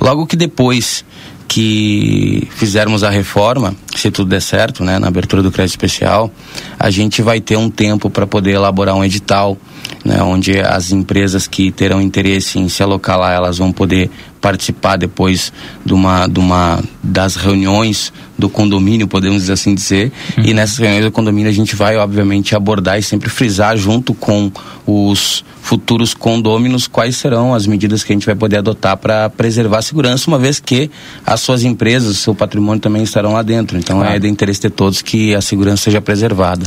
Logo que depois que fizermos a reforma, se tudo der certo, né, na abertura do crédito especial, a gente vai ter um tempo para poder elaborar um edital, né, onde as empresas que terão interesse em se alocar lá, elas vão poder participar depois de uma, de uma das reuniões do condomínio, podemos assim dizer. Uhum. E nessas reuniões do condomínio a gente vai, obviamente, abordar e sempre frisar junto com os futuros condôminos quais serão as medidas que a gente vai poder adotar para preservar a segurança, uma vez que as suas empresas, seu patrimônio também estarão lá dentro. Então claro. é de interesse de todos que a segurança seja preservada.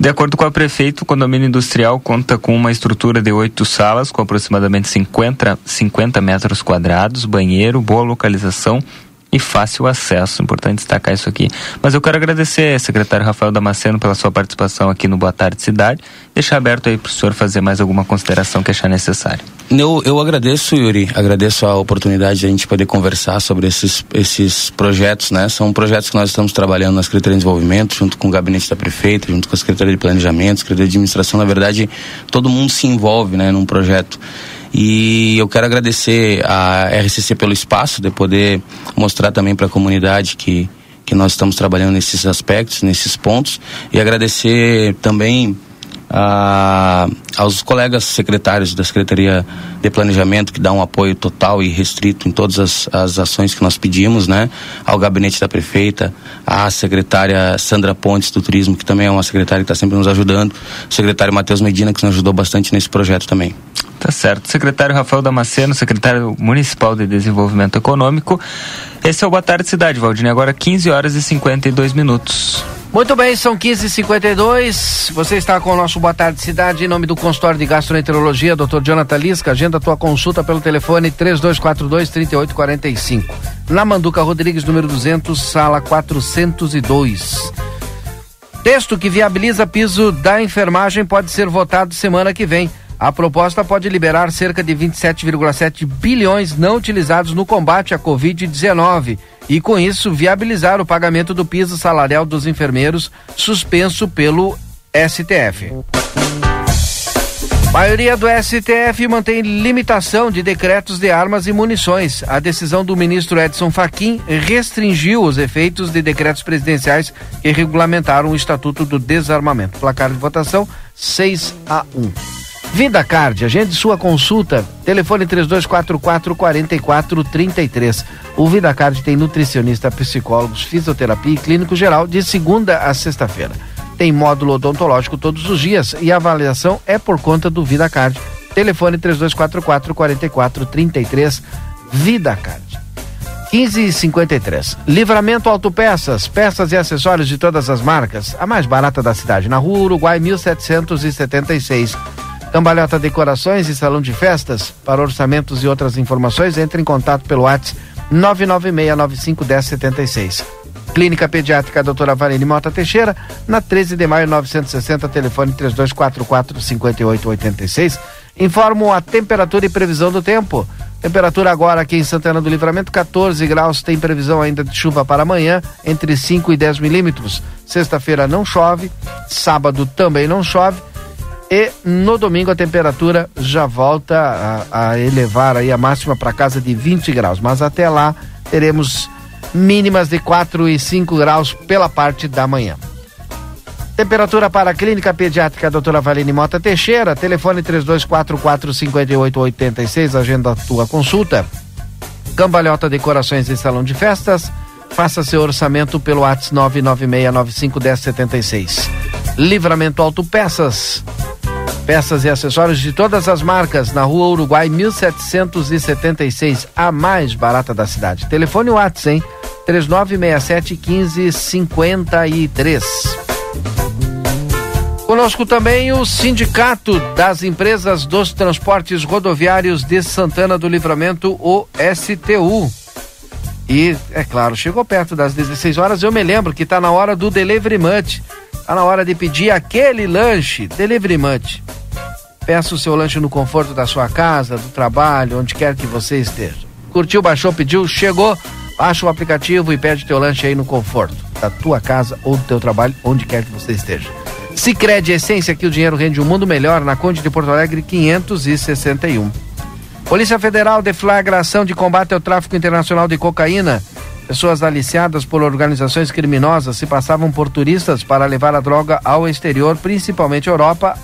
De acordo com o prefeito, o condomínio industrial conta com uma estrutura de oito salas com aproximadamente 50, 50 metros quadrados, banheiro, boa localização e fácil acesso. Importante destacar isso aqui. Mas eu quero agradecer, secretário Rafael Damasceno, pela sua participação aqui no Boa Tarde Cidade. Deixar aberto aí para o senhor fazer mais alguma consideração que achar necessário. Eu, eu agradeço, Yuri, agradeço a oportunidade de a gente poder conversar sobre esses, esses projetos, né? São projetos que nós estamos trabalhando na Secretaria de Desenvolvimento, junto com o gabinete da prefeita, junto com a Secretaria de Planejamento, Secretaria de Administração. Na verdade, todo mundo se envolve, né, num projeto. E eu quero agradecer a RCC pelo espaço de poder mostrar também para a comunidade que, que nós estamos trabalhando nesses aspectos, nesses pontos. E agradecer também a, aos colegas secretários da Secretaria de Planejamento que dão um apoio total e restrito em todas as, as ações que nós pedimos, né? Ao gabinete da prefeita, à secretária Sandra Pontes do Turismo, que também é uma secretária que está sempre nos ajudando, o secretário Matheus Medina, que nos ajudou bastante nesse projeto também. Tá certo. Secretário Rafael Damasceno, secretário municipal de Desenvolvimento Econômico. Esse é o Boa Tarde Cidade, Valdine. Agora 15 horas e 52 minutos. Muito bem, são 15h52. Você está com o nosso Boa Tarde Cidade, em nome do consultório de gastroenterologia, Dr. Jonathan Lisca. Agenda tua consulta pelo telefone 3242-3845. Na Manduca Rodrigues, número 200, sala 402. Texto que viabiliza piso da enfermagem pode ser votado semana que vem. A proposta pode liberar cerca de 27,7 bilhões não utilizados no combate à Covid-19 e, com isso, viabilizar o pagamento do piso salarial dos enfermeiros suspenso pelo STF. A maioria do STF mantém limitação de decretos de armas e munições. A decisão do ministro Edson Fachin restringiu os efeitos de decretos presidenciais que regulamentaram o Estatuto do Desarmamento. Placar de votação 6 a 1. Vida Card, agende sua consulta. Telefone 3244 4433. O Vida Card tem nutricionista, psicólogos, fisioterapia e clínico geral de segunda a sexta-feira. Tem módulo odontológico todos os dias e a avaliação é por conta do Vida Card. Telefone 3244 4433. Vida Card. 1553. Livramento Autopeças, peças e acessórios de todas as marcas. A mais barata da cidade, na Rua Uruguai 1776. Cambalhota Decorações e Salão de Festas. Para orçamentos e outras informações, entre em contato pelo WhatsApp 996951076. Clínica Pediátrica Doutora Valene Mota Teixeira, na 13 de maio 960, telefone 3244 5886. Informo a temperatura e previsão do tempo. Temperatura agora aqui em Santana do Livramento, 14 graus. Tem previsão ainda de chuva para amanhã, entre 5 e 10 milímetros. Sexta-feira não chove, sábado também não chove. E no domingo a temperatura já volta a, a elevar aí a máxima para casa de 20 graus. Mas até lá teremos mínimas de 4 e 5 graus pela parte da manhã. Temperatura para a Clínica Pediátrica Doutora Valine Mota Teixeira, telefone 3244-5886, agenda a tua consulta. Cambalhota Decorações e Salão de Festas, faça seu orçamento pelo WhatsApp 996951076. Livramento Autopeças, peças e acessórios de todas as marcas, na rua Uruguai 1776, a mais barata da cidade. Telefone WhatsApp, hein? 3967 1553. Conosco também o Sindicato das Empresas dos Transportes Rodoviários de Santana do Livramento, o STU. E, é claro, chegou perto das 16 horas, eu me lembro que está na hora do Delivery Munch. Está na hora de pedir aquele lanche, Delivery Munch. Peça o seu lanche no conforto da sua casa, do trabalho, onde quer que você esteja. Curtiu, baixou, pediu, chegou, baixa o aplicativo e pede teu lanche aí no conforto da tua casa ou do teu trabalho, onde quer que você esteja. Sicredi Essência, que o dinheiro rende um mundo melhor, na Conde de Porto Alegre 561. Polícia Federal deflagra ação de combate ao tráfico internacional de cocaína. Pessoas aliciadas por organizações criminosas se passavam por turistas para levar a droga ao exterior, principalmente Europa,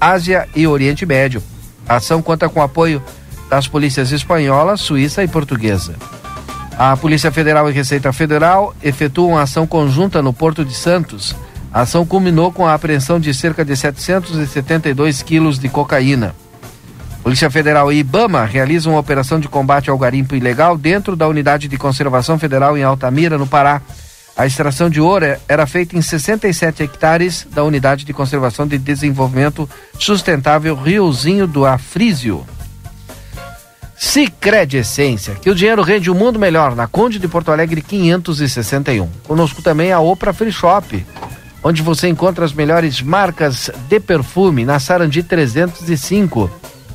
Ásia e Oriente Médio. A ação conta com apoio das polícias espanhola, suíça e portuguesa. A Polícia Federal e Receita Federal efetuam ação conjunta no Porto de Santos a ação culminou com a apreensão de cerca de 772 quilos de cocaína. Polícia Federal e Ibama realizam uma operação de combate ao garimpo ilegal dentro da Unidade de Conservação Federal em Altamira, no Pará. A extração de ouro era feita em 67 hectares da Unidade de Conservação de Desenvolvimento Sustentável Riozinho do Afrísio. Sicredi Essência, que o dinheiro rende um mundo melhor na Conde de Porto Alegre 561. Conosco também a Opra Free Shop onde você encontra as melhores marcas de perfume na Sarandi 305.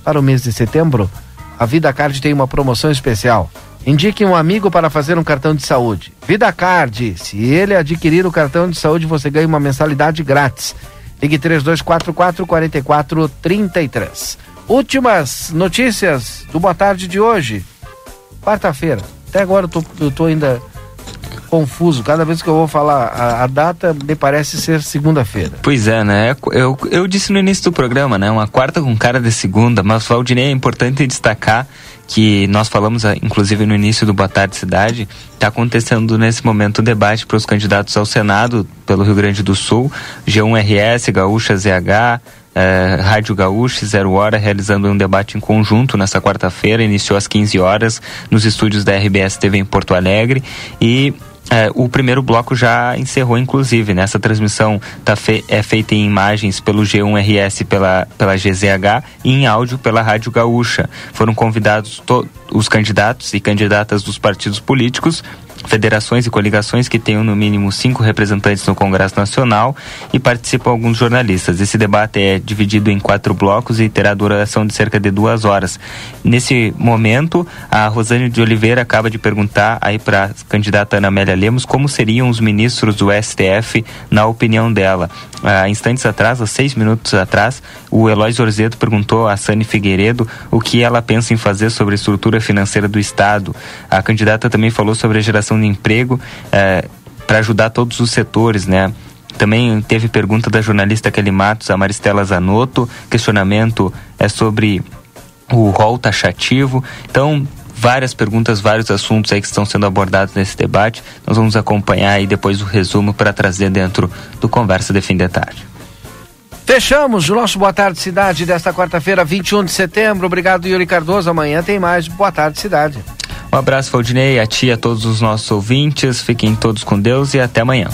Para o mês de setembro, a Vida Card tem uma promoção especial. Indique um amigo para fazer um cartão de saúde. Vida Card, se ele adquirir o cartão de saúde, você ganha uma mensalidade grátis. Ligue 3244 4433. Últimas notícias do Boa Tarde de hoje. Quarta-feira. Até agora eu tô, eu tô ainda confuso. Cada vez que eu vou falar a, a data, me parece ser segunda-feira. Pois é, né? Eu, eu disse no início do programa, né? Uma quarta com cara de segunda, mas Valdinei é importante destacar que nós falamos, ah, inclusive, no início do Boa Tarde Cidade, está acontecendo nesse momento o debate para os candidatos ao Senado pelo Rio Grande do Sul, G1RS, Gaúcha ZH, eh, Rádio Gaúcha Zero Hora realizando um debate em conjunto nessa quarta-feira, iniciou às 15 horas nos estúdios da RBS TV em Porto Alegre e é, o primeiro bloco já encerrou, inclusive. Né? Essa transmissão tá fe é feita em imagens pelo G1RS pela, pela GZH e em áudio pela Rádio Gaúcha. Foram convidados os candidatos e candidatas dos partidos políticos federações e coligações que tenham no mínimo cinco representantes no Congresso Nacional e participam alguns jornalistas. Esse debate é dividido em quatro blocos e terá duração de cerca de duas horas. Nesse momento, a Rosane de Oliveira acaba de perguntar aí para a candidata Ana Amélia Lemos como seriam os ministros do STF na opinião dela. Há instantes atrás, há seis minutos atrás, o Eloy Zorzeto perguntou a Sani Figueiredo o que ela pensa em fazer sobre a estrutura financeira do Estado. A candidata também falou sobre a geração de emprego eh, para ajudar todos os setores, né? Também teve pergunta da jornalista Kelly Matos, a Maristela Zanotto. Questionamento é sobre o rol taxativo. Então, várias perguntas, vários assuntos aí que estão sendo abordados nesse debate. Nós vamos acompanhar aí depois o resumo para trazer dentro do Conversa de Fim de Tarde. Fechamos o nosso Boa Tarde Cidade desta quarta-feira, 21 de setembro. Obrigado, Yuri Cardoso. Amanhã tem mais Boa Tarde Cidade. Um abraço, Faldinei, a ti, a todos os nossos ouvintes. Fiquem todos com Deus e até amanhã.